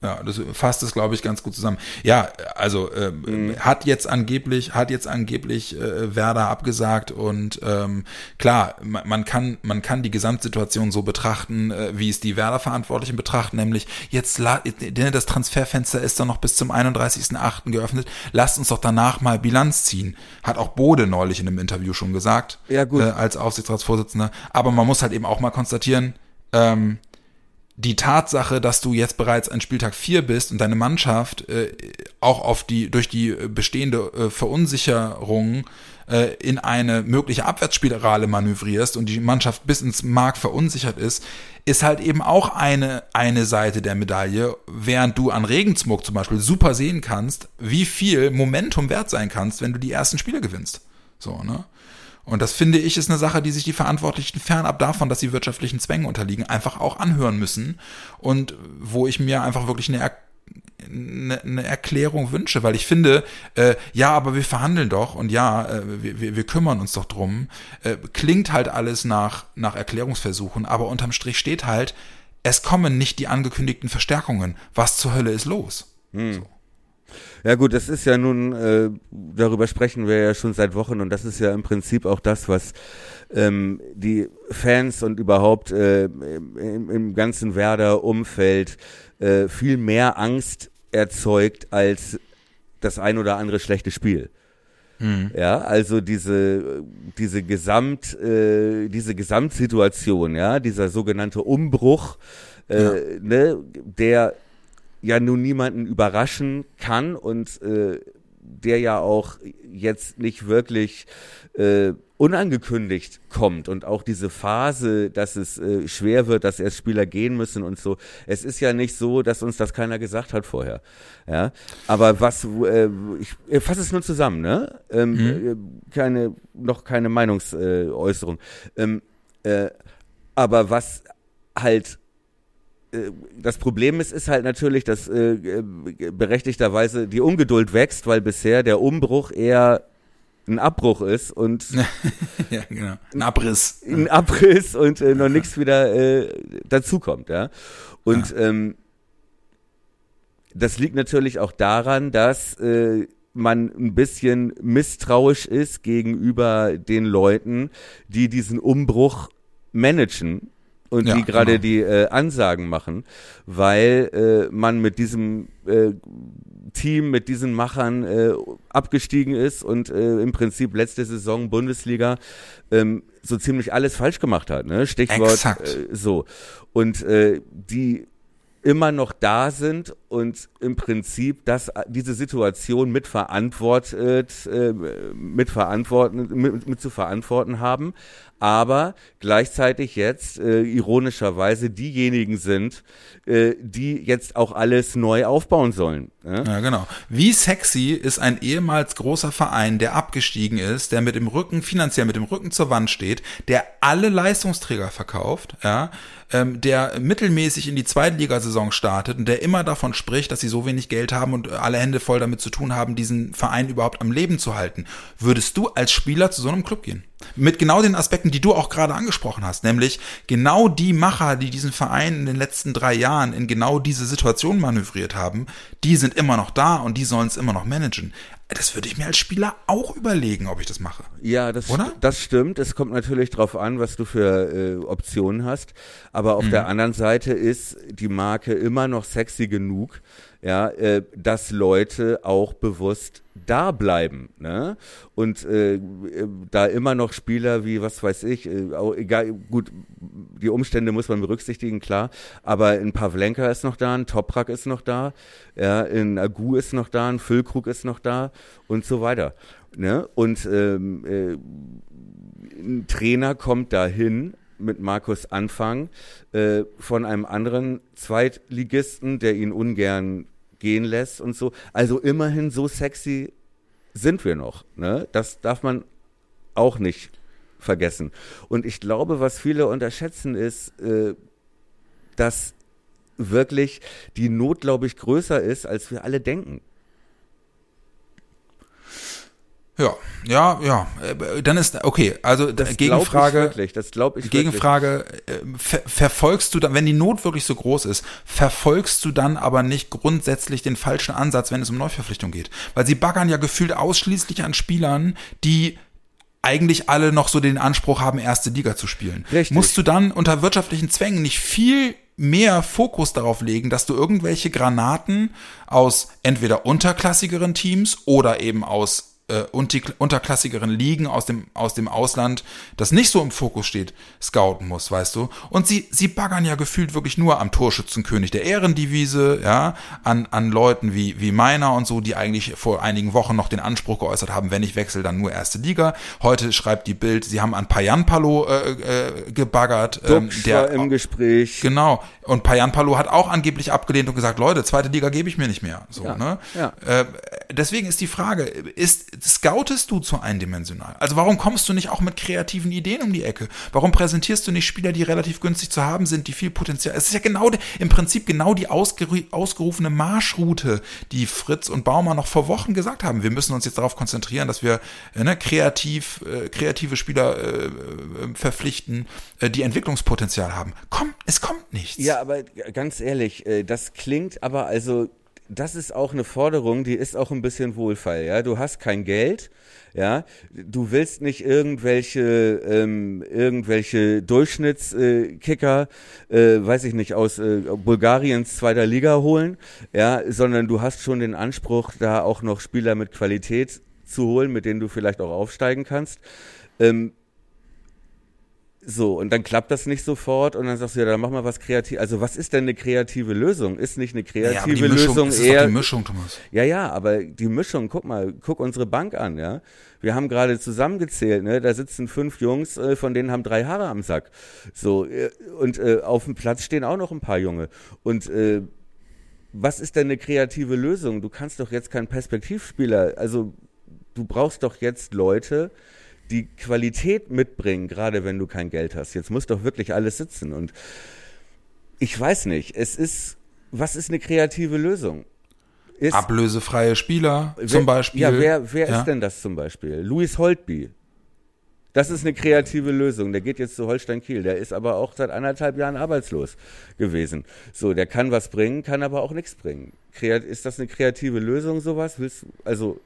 Ja, das fasst es, glaube ich, ganz gut zusammen. Ja, also ähm, hat jetzt angeblich, hat jetzt angeblich äh, Werder abgesagt und ähm, klar, man, man kann, man kann die Gesamtsituation so betrachten, äh, wie es die Werder-Verantwortlichen betrachten, nämlich jetzt denn das Transferfenster ist dann noch bis zum 31.08. geöffnet. Lasst uns doch danach mal Bilanz ziehen. Hat auch Bode neulich in einem Interview schon gesagt, Ja, gut. Äh, als Aufsichtsratsvorsitzender. Aber man muss halt eben auch mal konstatieren, ähm, die Tatsache, dass du jetzt bereits an Spieltag 4 bist und deine Mannschaft äh, auch auf die durch die bestehende äh, Verunsicherung äh, in eine mögliche Abwärtsspirale manövrierst und die Mannschaft bis ins Mark verunsichert ist, ist halt eben auch eine, eine Seite der Medaille, während du an Regensburg zum Beispiel super sehen kannst, wie viel Momentum wert sein kannst, wenn du die ersten Spiele gewinnst. So, ne? Und das finde ich ist eine Sache, die sich die Verantwortlichen fernab davon, dass sie wirtschaftlichen Zwängen unterliegen, einfach auch anhören müssen. Und wo ich mir einfach wirklich eine, er eine, eine Erklärung wünsche, weil ich finde, äh, ja, aber wir verhandeln doch und ja, äh, wir, wir, kümmern uns doch drum. Äh, klingt halt alles nach, nach Erklärungsversuchen, aber unterm Strich steht halt, es kommen nicht die angekündigten Verstärkungen. Was zur Hölle ist los? Ja gut, das ist ja nun, äh, darüber sprechen wir ja schon seit Wochen und das ist ja im Prinzip auch das, was ähm, die Fans und überhaupt äh, im, im ganzen Werder-Umfeld äh, viel mehr Angst erzeugt als das ein oder andere schlechte Spiel. Ja, also diese diese Gesamt äh, diese Gesamtsituation, ja, dieser sogenannte Umbruch, äh, ne, der ja nun niemanden überraschen kann und äh, der ja auch jetzt nicht wirklich äh, unangekündigt kommt und auch diese Phase, dass es äh, schwer wird, dass erst Spieler gehen müssen und so. Es ist ja nicht so, dass uns das keiner gesagt hat vorher. Ja, aber was äh, ich äh, fasse es nur zusammen, ne? Ähm, äh, keine noch keine Meinungsäußerung. Ähm, äh, aber was halt das Problem ist, ist halt natürlich, dass äh, äh, berechtigterweise die Ungeduld wächst, weil bisher der Umbruch eher ein Abbruch ist und ja, genau. Ein Abriss. ein Abriss und äh, noch nichts wieder äh, dazukommt, ja. Und ähm, das liegt natürlich auch daran, dass äh, man ein bisschen misstrauisch ist gegenüber den Leuten, die diesen Umbruch managen und Ja, die gerade genau. die äh, Ansagen machen, weil äh, man mit diesem äh, Team, mit diesen Machern äh, abgestiegen ist und äh, im Prinzip letzte Saison Bundesliga ähm, so ziemlich alles falsch gemacht hat. Ne? Stichwort Exakt. äh, so. Und äh, die immer noch da sind und im Prinzip das, diese Situation mit verantwortet, äh, mit, verantworten, mit, mit zu verantworten haben, aber gleichzeitig jetzt äh, ironischerweise diejenigen sind, äh, die jetzt auch alles neu aufbauen sollen. Ne? Ja, genau. Wie sexy ist ein ehemals großer Verein, der abgestiegen ist, der mit dem Rücken, finanziell mit dem Rücken zur Wand steht, der alle Leistungsträger verkauft, ja, ähm, der mittelmäßig in die Zweitligasaison startet und der immer davon spricht, dass sie so wenig Geld haben und alle Hände voll damit zu tun haben, diesen Verein überhaupt am Leben zu halten. Würdest du als Spieler zu so einem Club gehen? Mit genau den Aspekten, die du auch gerade angesprochen hast, nämlich genau die Macher, die diesen Verein in den letzten drei Jahren in genau diese Situation manövriert haben, die sind immer noch da und die sollen es immer noch managen. Das würde ich mir als Spieler auch überlegen, ob ich das mache. Ja, das, Oder? st- das stimmt. Es kommt natürlich drauf an, was du für äh, Optionen hast. Aber auf der anderen Seite ist die Marke immer noch sexy genug, ja, äh, dass Leute auch bewusst da bleiben. Ne? Und äh, da immer noch Spieler wie, was weiß ich, äh, auch egal, gut, die Umstände muss man berücksichtigen, klar. Aber ein Pavlenka ist noch da, ein Toprak ist noch da, ja, ein Agu ist noch da, ein Füllkrug ist noch da und so weiter. Ne? Und ähm, äh, ein Trainer kommt dahin mit Markus Anfang äh, von einem anderen Zweitligisten, der ihn ungern gehen lässt und so. Also immerhin so sexy sind wir noch. Ne? Das darf man auch nicht vergessen. Und ich glaube, was viele unterschätzen, ist, äh, dass wirklich die Not, glaube ich, größer ist, als wir alle denken. Ja, ja, ja. Äh, Dann ist okay. Also Das Gegenfrage. ich wirklich. Das glaube ich. Gegenfrage, äh, ver verfolgst du dann, wenn die Not wirklich so groß ist, verfolgst du dann aber nicht grundsätzlich den falschen Ansatz, wenn es um Neuverpflichtung geht? Weil sie baggern ja gefühlt ausschließlich an Spielern, die eigentlich alle noch so den Anspruch haben, erste Liga zu spielen. Richtig. Musst du dann unter wirtschaftlichen Zwängen nicht viel mehr Fokus darauf legen, dass du irgendwelche Granaten aus entweder unterklassigeren Teams oder eben aus äh, unti- unterklassigeren Ligen aus dem, aus dem Ausland, das nicht so im Fokus steht, scouten muss, weißt du? Und sie, sie baggern ja gefühlt wirklich nur am Torschützenkönig der Ehrendivise, ja, an, an Leuten wie, wie meiner und so, die eigentlich vor einigen Wochen noch den Anspruch geäußert haben, wenn ich wechsle, dann nur erste Liga. Heute schreibt die Bild, sie haben an Payanpalo äh, äh, gebaggert. ähm, Duxch war im Gespräch. Genau. Und Payan Palo hat auch angeblich abgelehnt und gesagt, Leute, zweite Liga gebe ich mir nicht mehr. So, Ja, ne? ja. Äh, deswegen ist die Frage, ist, scoutest du zu eindimensional? Also warum kommst du nicht auch mit kreativen Ideen um die Ecke? Warum präsentierst du nicht Spieler, die relativ günstig zu haben sind, die viel Potenzial? Es ist ja genau, im Prinzip genau die ausgeru ausgerufene Marschroute, die Fritz und Baumer noch vor Wochen gesagt haben. Wir müssen uns jetzt darauf konzentrieren, dass wir äh, ne, kreativ, äh, kreative Spieler äh, äh, verpflichten, äh, die Entwicklungspotenzial haben. Komm, es kommt nichts. Ja, aber ganz ehrlich, äh, das klingt aber also, das ist auch eine Forderung, die ist auch ein bisschen Wohlfall, ja. Du hast kein Geld, ja. Du willst nicht irgendwelche, ähm, irgendwelche Durchschnittskicker, äh, weiß ich nicht, aus äh, Bulgariens zweiter Liga holen, ja, sondern du hast schon den Anspruch, da auch noch Spieler mit Qualität zu holen, mit denen du vielleicht auch aufsteigen kannst. Ähm, so, und dann klappt das nicht sofort und dann sagst du, ja, dann mach mal was kreativ. Also, was ist denn eine kreative Lösung? Ist nicht eine kreative Ja, aber die Mischung, Lösung doch eher. die Mischung, Thomas. Ja, ja, aber die Mischung, guck mal, guck unsere Bank an, ja. Wir haben gerade zusammengezählt, ne? Da sitzen fünf Jungs, äh, von denen haben drei Haare am Sack. So, äh, und äh, auf dem Platz stehen auch noch ein paar Junge. Und äh, was ist denn eine kreative Lösung? Du kannst doch jetzt keinen Perspektivspieler, also du brauchst doch jetzt Leute, die Qualität mitbringen, gerade wenn du kein Geld hast. Jetzt muss doch wirklich alles sitzen. Und ich weiß nicht, es ist, was ist eine kreative Lösung? Ist, Ablösefreie Spieler wer- zum Beispiel. Ja, wer, wer Ja. ist denn das zum Beispiel? Louis Holtby. Das ist eine kreative Lösung. Der geht jetzt zu Holstein Kiel. Der ist aber auch seit anderthalb Jahren arbeitslos gewesen. So, der kann was bringen, kann aber auch nichts bringen. Kreat ist das eine kreative Lösung, sowas? Willst du, also,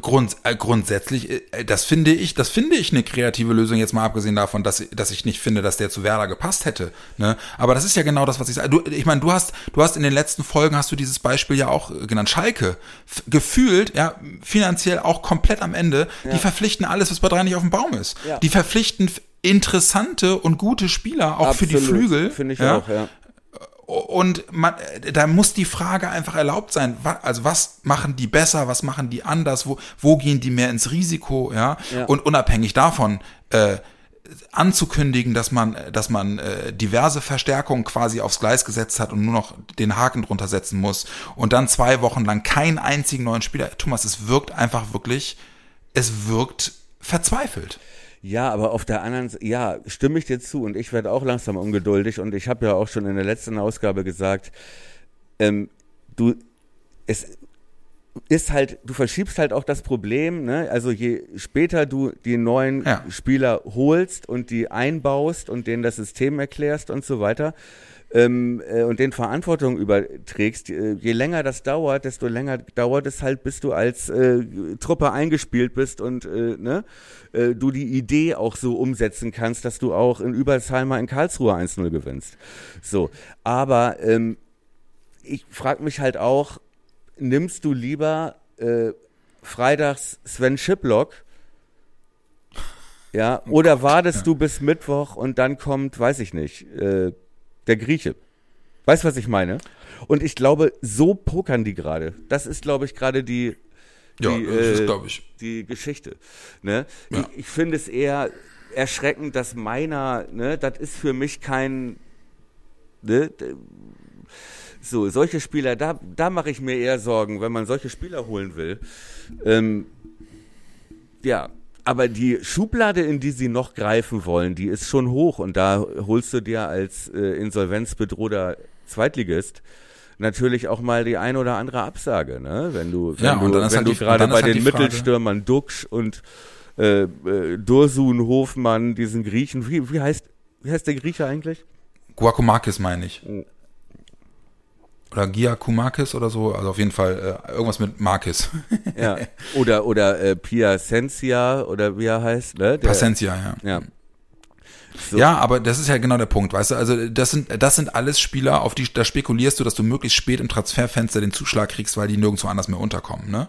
Grund, äh, grundsätzlich, äh, das finde ich, das finde ich eine kreative Lösung, jetzt mal abgesehen davon, dass, dass ich nicht finde, dass der zu Werder gepasst hätte. Ne? Aber das ist ja genau das, was ich sage. Du, ich meine, du hast, du hast in den letzten Folgen hast du dieses Beispiel ja auch äh, genannt. Schalke, gefühlt, ja, finanziell auch komplett am Ende, die verpflichten alles, was bei drei nicht auf dem Baum ist. Ja. Die verpflichten interessante und gute Spieler, auch für die Absolut, Flügel. Finde ich ja? auch, ja. Und man, da muss die Frage einfach erlaubt sein, also was machen die besser, was machen die anders, wo, wo gehen die mehr ins Risiko, ja? Ja. Und unabhängig davon, äh, anzukündigen, dass man, dass man äh, diverse Verstärkungen quasi aufs Gleis gesetzt hat und nur noch den Haken drunter setzen muss und dann zwei Wochen lang keinen einzigen neuen Spieler. Thomas, es wirkt einfach wirklich, es wirkt verzweifelt. Ja, aber auf der anderen Seite, ja, stimme ich dir zu und ich werde auch langsam ungeduldig und ich habe ja auch schon in der letzten Ausgabe gesagt, ähm, du, es ist halt, du verschiebst halt auch das Problem, ne? Also je später du die neuen Ja. Spieler holst und die einbaust und denen das System erklärst und so weiter, ähm, äh, und den Verantwortung überträgst, äh, je länger das dauert, desto länger dauert es halt, bis du als äh, Truppe eingespielt bist und äh, ne, äh, du die Idee auch so umsetzen kannst, dass du auch in Übersheimer in Karlsruhe 1-0 gewinnst. So, aber ähm, ich frage mich halt auch, nimmst du lieber freitags Sven Schiplock ja, oder wartest du bis Mittwoch und dann kommt, weiß ich nicht, äh, der Grieche. Weißt du, was ich meine? Und ich glaube, so pokern die gerade. Das ist, glaube ich, gerade die, die, Ja, das äh, glaube ich. die Geschichte. Ne? Ja. Ich, ich finde es eher erschreckend, dass meiner, ne, das ist für mich kein, ne, so, solche Spieler, da, da mache ich mir eher Sorgen, wenn man solche Spieler holen will. Ähm, ja, aber die Schublade, in die sie noch greifen wollen, die ist schon hoch und da holst du dir als äh, insolvenzbedrohter Zweitligist natürlich auch mal die ein oder andere Absage, ne? Wenn du, wenn Ja, du, wenn halt du gerade bei halt den Mittelstürmern Duxch und äh, äh, Dursun, Hofmann, diesen Griechen, wie, wie heißt, wie heißt der Grieche eigentlich? Guacomakis meine ich. Oder Giacomakis oder so, also auf jeden Fall äh, irgendwas mit Markis. Ja. Oder, oder äh, Piacenza oder wie er heißt, ne? Der, Pacencia, ja. Ja. So. Ja, aber das ist ja genau der Punkt, weißt du? Also das sind das sind alles Spieler, auf die da spekulierst du, dass du möglichst spät im Transferfenster den Zuschlag kriegst, weil die nirgendwo anders mehr unterkommen, ne?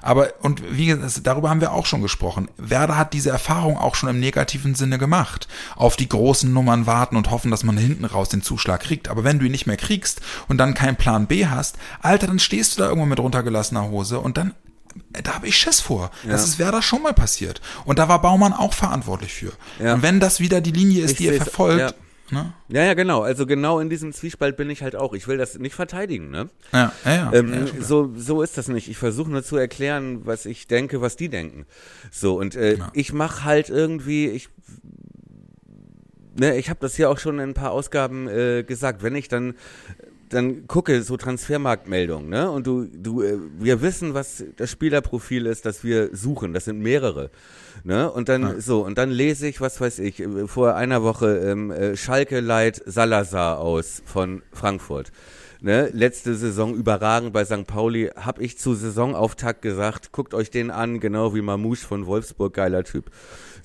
Aber und wie gesagt, darüber haben wir auch schon gesprochen. Werder hat diese Erfahrung auch schon im negativen Sinne gemacht. Auf die großen Nummern warten und hoffen, dass man hinten raus den Zuschlag kriegt. Aber wenn du ihn nicht mehr kriegst und dann keinen Plan B hast, Alter, dann stehst du da irgendwann mit runtergelassener Hose und dann da habe ich Schiss vor. Das ist Werder schon mal passiert. Und da war Baumann auch verantwortlich für. Ja. Und wenn das wieder die Linie ist, Ich die er verfolgt, ne? Ja, ja, genau. Also genau in diesem Zwiespalt bin ich halt auch. Ich will das nicht verteidigen, ne? Ja, ja, ja. Ähm, ja, so, so ist das nicht. Ich versuche nur zu erklären, was ich denke, was die denken. So, und äh, Ja. ich mache halt irgendwie, ich, ne, ich habe das ja auch schon in ein paar Ausgaben äh, gesagt, wenn ich dann dann gucke so Transfermarktmeldungen, ne? Und du, du, äh, wir wissen, was das Spielerprofil ist, das wir suchen. Das sind mehrere, ne? Und dann so und dann lese ich, was weiß ich, äh, vor einer Woche ähm, äh, Schalke leiht Salazar aus von Frankfurt. Ne, letzte Saison überragend bei St. Pauli, hab ich zu Saisonauftakt gesagt, guckt euch den an, genau wie Mamouche von Wolfsburg, geiler Typ.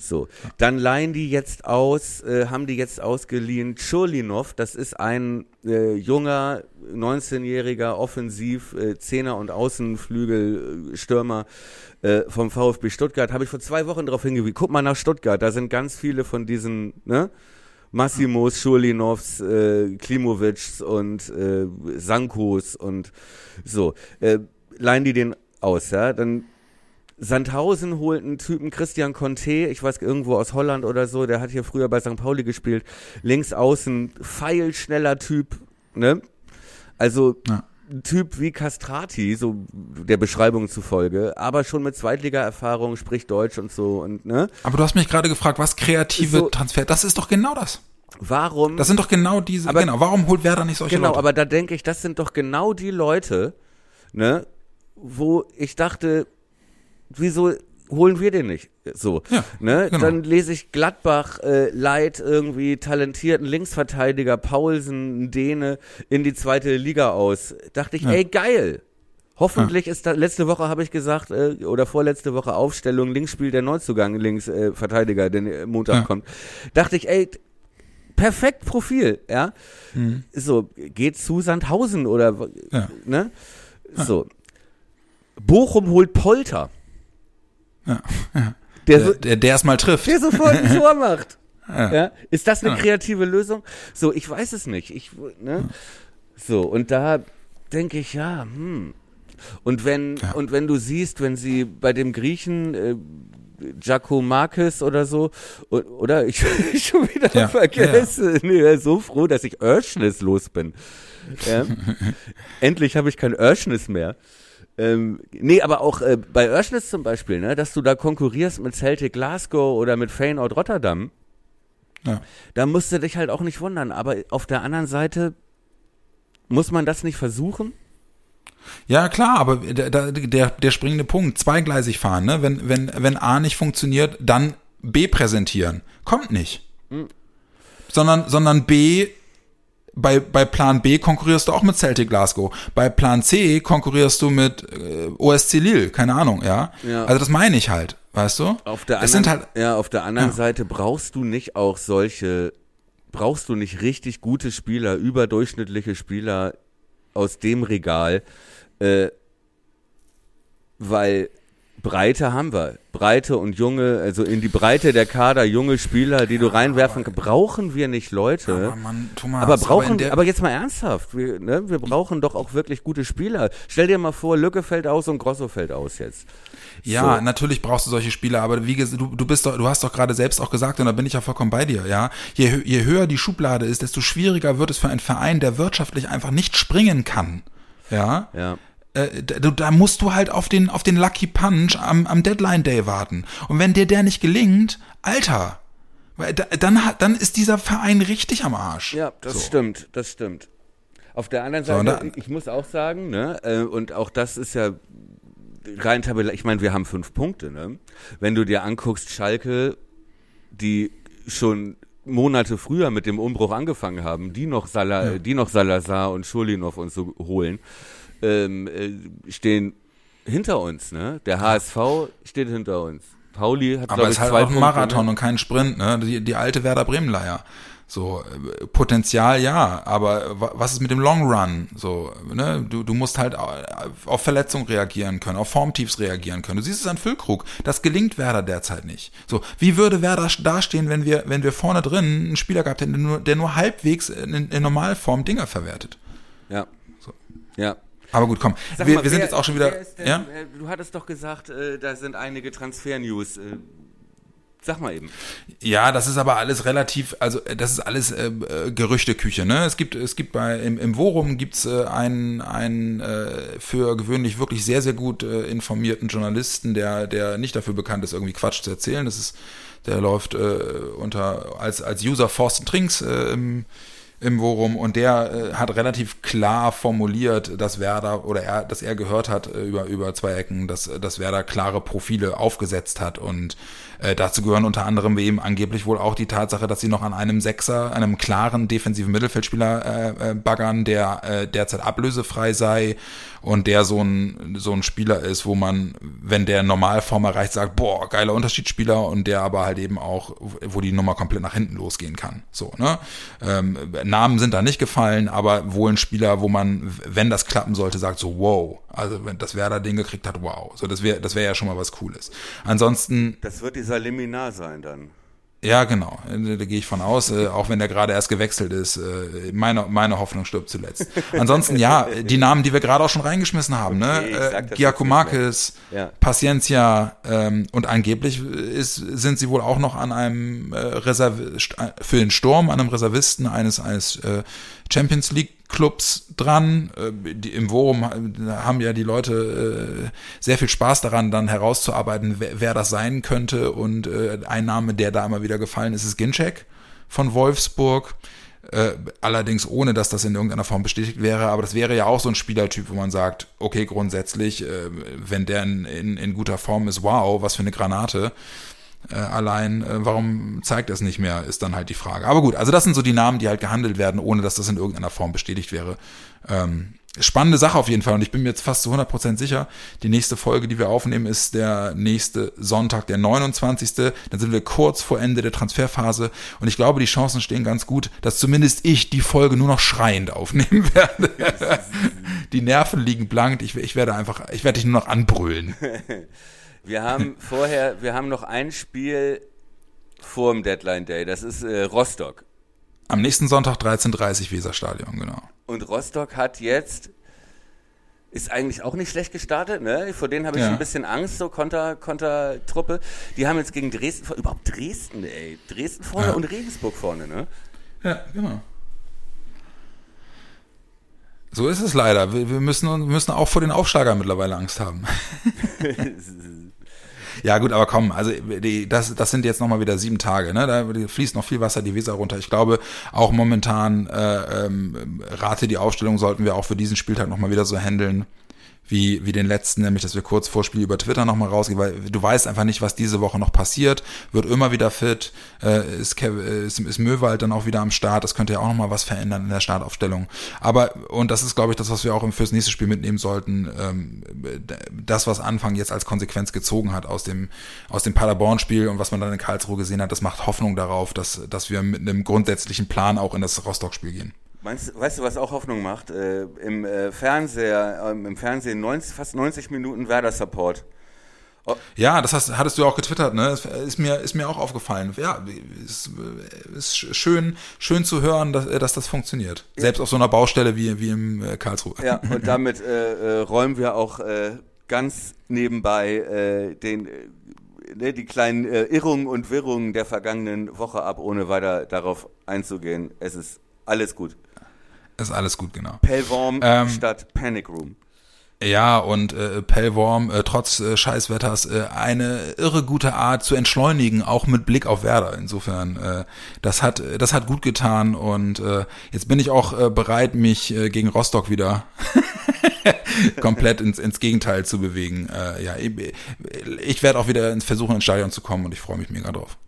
So, dann leihen die jetzt aus, äh, haben die jetzt ausgeliehen Churlinov, das ist ein äh, junger, 19-jähriger Offensiv, äh, und Außenflügelstürmer äh, vom VfB Stuttgart. Habe ich vor zwei Wochen darauf hingewiesen. Guck mal nach Stuttgart, da sind ganz viele von diesen, ne? Massimos, Schurlinovs, äh, Klimovics und äh, Sankos und so. Äh, leihen die den aus, ja? Dann Sandhausen holt einen Typen, Christian Conte, ich weiß irgendwo aus Holland oder so, der hat hier früher bei St. Pauli gespielt. Links außen, feilschneller Typ, ne? Also Ja. ein Typ wie Castrati, so der Beschreibung zufolge, aber schon mit Zweitliga-Erfahrung, spricht Deutsch und so und ne? Aber du hast mich gerade gefragt, was kreative So- Transfer, das ist doch genau das. Warum? Das sind doch genau diese, Aber- genau, warum holt Werder nicht solche Genau, Leute? aber da denke ich, das sind doch genau die Leute, ne, wo ich dachte, wieso holen wir den nicht? So, Ja, ne? genau. Dann lese ich Gladbach, äh, Leid irgendwie talentierten Linksverteidiger, Paulsen, Däne in die zweite Liga aus. Dachte ich, Ja. ey, geil. Hoffentlich ist da, letzte Woche habe ich gesagt, äh, oder vorletzte Woche Aufstellung, Linksspiel der Neuzugang, Linksverteidiger, äh, Verteidiger, der äh, Montag Ja. kommt. Dachte ich, ey, perfekt Profil, ja. So, geht zu Sandhausen oder, Ja. ne? So. Bochum holt Polter. Ja, ja. Der, Der, so, der, der erstmal trifft. der sofort ein Tor macht. Ja. Ja. Ist das eine Ja. kreative Lösung? So, ich weiß es nicht. Ich, ne? So, und da denke ich, ja, hm. Und wenn, Ja. und wenn du siehst, wenn sie bei dem Griechen, äh, Giacomakis oder so, oder ich, ich schon wieder Ja, vergesse. Nee, er ist so froh, dass ich Örschnis los bin. Ja. Endlich habe ich kein Örschnis mehr. Ähm, nee, aber auch äh, bei Örschnis zum Beispiel, ne, dass du da konkurrierst mit Celtic Glasgow oder mit Feyenoord Rotterdam, Ja. da musst du dich halt auch nicht wundern. Aber auf der anderen Seite muss man das nicht versuchen? Ja, klar, aber der, der, der, springende Punkt, zweigleisig fahren, ne? Wenn, wenn, wenn A nicht funktioniert, dann B präsentieren. Kommt nicht. Sondern, sondern B, bei, bei Plan B konkurrierst du auch mit Celtic Glasgow. Bei Plan C konkurrierst du mit äh, OSC Lille, keine Ahnung, ja? Ja. Also das meine ich halt, weißt du? Auf der Es anderen, sind halt, ja, auf der anderen Ja. Seite brauchst du nicht auch solche, brauchst du nicht richtig gute Spieler, überdurchschnittliche Spieler aus dem Regal, äh, weil Breite haben wir. Breite und junge, also in die Breite der Kader junge Spieler, die du reinwerfen kannst, brauchen wir nicht Leute. aber Mann, Thomas, Aber brauchen, der- aber jetzt mal ernsthaft, wir, ne, wir brauchen doch auch wirklich gute Spieler. Stell dir mal vor, Lücke fällt aus und Grosso fällt aus jetzt. Ja, So. natürlich brauchst du solche Spieler, aber wie gesagt, du, du bist doch, du hast doch gerade selbst auch gesagt, und da bin ich ja vollkommen bei dir, ja. Je, je höher die Schublade ist, desto schwieriger wird es für einen Verein, der wirtschaftlich einfach nicht springen kann. Ja. Ja. Äh, da, da musst du halt auf den, auf den Lucky Punch am, am Deadline Day warten. Und wenn dir der nicht gelingt, Alter, dann, dann ist dieser Verein richtig am Arsch. Ja, das So. stimmt, das stimmt. Auf der anderen So, Seite, und da- ich muss auch sagen, ne, äh, und auch das ist ja rein tabellarisch, ich meine, wir haben fünf Punkte, ne? Wenn du dir anguckst, Schalke, die schon Monate früher mit dem Umbruch angefangen haben, die noch, Sala, die noch Salazar und Schulinov und so holen, ähm, äh, stehen hinter uns, ne? Der HSV steht hinter uns. Pauli hat, Aber es ist halt auch ein Marathon ne? und kein Sprint, ne? Die, die alte Werder Bremen-Leier. So, äh, Potenzial ja, aber wa- was ist mit dem Long Run? So, ne? Du, du musst halt au- auf Verletzung reagieren können, auf Formtiefs reagieren können. Du siehst es an Füllkrug. Das gelingt Werder derzeit nicht. So, wie würde Werder dastehen, wenn wir, wenn wir vorne drin einen Spieler gehabt hätten, der nur, der nur halbwegs in, in Normalform Dinger verwertet? Ja. So. Ja. Aber gut, komm. Sag Wir, mal, wir sind wer- jetzt auch schon wieder. denn, ja? äh, Du hattest doch gesagt, äh, da sind einige Transfer-News. Äh, sag mal eben. Ja, das ist aber alles relativ, also äh, das ist alles äh, äh, Gerüchteküche. Ne? Es gibt, es gibt bei im, im Forum gibt's äh, einen, einen äh, für gewöhnlich wirklich sehr, sehr gut äh, informierten Journalisten, der, der nicht dafür bekannt ist, irgendwie Quatsch zu erzählen. Das ist, der läuft äh, unter als als User Forsten Trinks äh, im im Forum und der äh, hat relativ klar formuliert, dass Werder oder er, dass er gehört hat äh, über über zwei Ecken, dass dass Werder klare Profile aufgesetzt hat und äh, dazu gehören unter anderem eben angeblich wohl auch die Tatsache, dass sie noch an einem Sechser, einem klaren defensiven Mittelfeldspieler äh, äh, baggern, der äh, derzeit ablösefrei sei und der so ein so ein Spieler ist, wo man, wenn der Normalform erreicht, sagt, boah, geiler Unterschiedsspieler und der aber halt eben auch, wo die Nummer komplett nach hinten losgehen kann. So, ne? Ähm, Namen sind da nicht gefallen, aber wohl ein Spieler, wo man, wenn das klappen sollte, sagt so, wow, also wenn das Werder den gekriegt hat, wow. So, das wäre das wäre ja schon mal was Cooles. Ansonsten Das wird dieser Liminar sein dann. ja, genau. Da, gehe ich von aus, äh, auch wenn der gerade erst gewechselt ist. Äh, meine, meine Hoffnung stirbt zuletzt. Ansonsten, ja, die Namen, die wir gerade auch schon reingeschmissen haben, Okay, ich ne? Äh, Giacomakis. Ja. Paciencia ähm, und angeblich ist, sind sie wohl auch noch an einem äh, Reserv für den Sturm, an einem Reservisten eines, eines äh, Champions League Clubs dran. Äh, die, Im Forum haben ja die Leute äh, sehr viel Spaß daran, dann herauszuarbeiten, wer, wer das sein könnte. Und äh, ein Name, der da immer wieder gefallen ist, ist Ginczek von Wolfsburg. Äh, allerdings ohne, dass das in irgendeiner Form bestätigt wäre. Aber das wäre ja auch so ein Spielertyp, wo man sagt, okay, grundsätzlich, äh, wenn der in, in, in guter Form ist, wow, was für eine Granate. Äh, allein, äh, warum zeigt er es nicht mehr, ist dann halt die Frage. Aber gut, also das sind so die Namen, die halt gehandelt werden, ohne dass das in irgendeiner Form bestätigt wäre. Ähm, spannende Sache auf jeden Fall und ich bin mir jetzt fast zu 100% sicher, die nächste Folge, die wir aufnehmen, ist der nächste Sonntag, der 29. Dann sind wir kurz vor Ende der Transferphase und ich glaube, die Chancen stehen ganz gut, dass zumindest ich die Folge nur noch schreiend aufnehmen werde. die Nerven liegen blank, ich, ich werde einfach, ich werde dich nur noch anbrüllen. Wir haben vorher, wir haben noch ein Spiel vor dem Deadline Day, das ist äh, Rostock. Am nächsten Sonntag 13.30 Weserstadion, genau. Und Rostock hat jetzt, ist eigentlich auch nicht schlecht gestartet, ne? Vor denen habe ich Ja. ein bisschen Angst, so Konter, Kontertruppe. Die haben jetzt gegen Dresden, überhaupt Dresden, ey. Dresden vorne Ja. und Regensburg vorne, ne? Ja, genau. So ist es leider. Wir, wir müssen, wir müssen auch vor den Aufsteigern mittlerweile Angst haben. Ja gut, aber komm, also die, das, das sind jetzt nochmal wieder sieben Tage, ne? Da fließt noch viel Wasser die Weser runter. Ich glaube, auch momentan äh, ähm, rate die Aufstellung sollten wir auch für diesen Spieltag nochmal wieder so handeln wie, wie den letzten, nämlich dass wir kurz vor Spiel über Twitter nochmal rausgehen, weil du weißt einfach nicht, was diese Woche noch passiert. Wird immer wieder fit, äh, ist, äh, ist, ist Möwald dann auch wieder am Start, das könnte ja auch nochmal was verändern in der Startaufstellung. Aber, und das ist, glaube ich, das, was wir auch fürs nächste Spiel mitnehmen sollten, ähm, das, was Anfang jetzt als Konsequenz gezogen hat aus dem, aus dem Paderborn-Spiel und was man dann in Karlsruhe gesehen hat, das macht Hoffnung darauf, dass, dass wir mit einem grundsätzlichen Plan auch in das Rostock-Spiel gehen. Meinst, weißt du, was auch Hoffnung macht? Äh, Im äh, Fernseher, ähm, im Fernsehen 90, fast 90 Minuten Werder-Support. Ja, das hast, hattest du auch getwittert, ne? Das Ist mir, ist mir auch aufgefallen. Ja, ist, ist schön, schön zu hören, dass, dass das funktioniert. Selbst auf so einer Baustelle wie, wie im äh, Karlsruhe. Ja, und damit äh, äh, räumen wir auch äh, ganz nebenbei äh, den, äh, ne, die kleinen äh, Irrungen und Wirrungen der vergangenen Woche ab, ohne weiter darauf einzugehen. Es ist alles gut. Ist alles gut, genau. Pellworm Ähm, statt Panic Room. Ja, und äh, Pellworm, äh, trotz äh, Scheißwetters, äh, eine irre gute Art zu entschleunigen, auch mit Blick auf Werder. Insofern, äh, das hat das hat gut getan und äh, jetzt bin ich auch äh, bereit, mich äh, gegen Rostock wieder komplett ins, ins Gegenteil zu bewegen. Äh, ja, ich, ich werde auch wieder versuchen, ins Stadion zu kommen und ich freue mich mega drauf.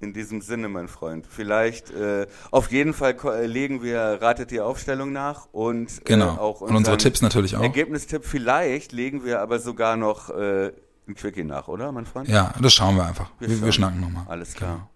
In diesem Sinne, mein Freund. Vielleicht, äh, auf jeden Fall äh, legen wir Ratet die Aufstellung nach und Genau. äh, auch und unsere Tipps natürlich auch. Ergebnistipp. Vielleicht legen wir aber sogar noch äh, ein Quickie nach, oder, mein Freund? Ja, das schauen wir einfach. Wir, wir, schauen. schnacken nochmal. Alles klar.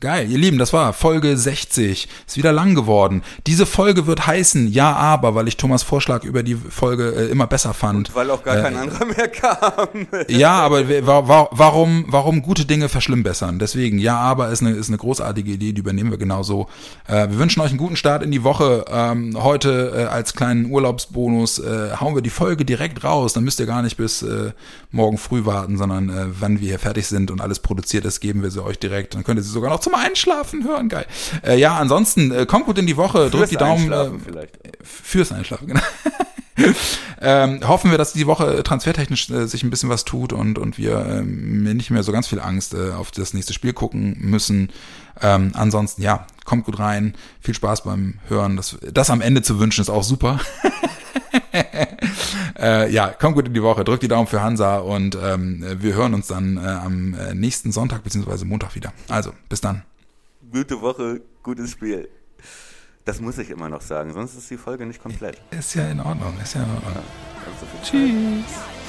Geil, ihr Lieben, das war Folge 60. Ist wieder lang geworden. Diese Folge wird heißen Ja, aber, weil ich Thomas Vorschlag über die Folge äh, immer besser fand. Weil auch gar Äh, kein anderer mehr kam. Ja, aber wa- wa- warum, warum gute Dinge verschlimmbessern? Deswegen, ja, aber ist eine, ist eine großartige Idee, die übernehmen wir genauso. Äh, wir wünschen euch einen guten Start in die Woche. Ähm, heute äh, als kleinen Urlaubsbonus äh, hauen wir die Folge direkt raus. Dann müsst ihr gar nicht bis äh, morgen früh warten, sondern äh, wann wir hier fertig sind und alles produziert ist, geben wir sie euch direkt. Dann könnt ihr sie sogar noch zum Einschlafen hören. Geil. Äh, ja, ansonsten, äh, kommt gut in die Woche, drückt die Daumen. Äh, Einschlafen vielleicht. Fürs Einschlafen, genau. ähm, hoffen wir, dass die Woche transfertechnisch äh, sich ein bisschen was tut und, und wir ähm, nicht mehr so ganz viel Angst äh, auf das nächste Spiel gucken müssen. Ähm, ansonsten, ja, kommt gut rein. Viel Spaß beim Hören. Das, das am Ende zu wünschen ist auch super. äh, ja, kommt gut in die Woche. Drückt die Daumen für Hansa und ähm, wir hören uns dann äh, am äh, nächsten Sonntag bzw. Montag wieder. Also, bis dann. Gute Woche, gutes Spiel. Das muss ich immer noch sagen, sonst ist die Folge nicht komplett. Ist ja in Ordnung. Ist ja in Ordnung. Also so viel Zeit. Tschüss.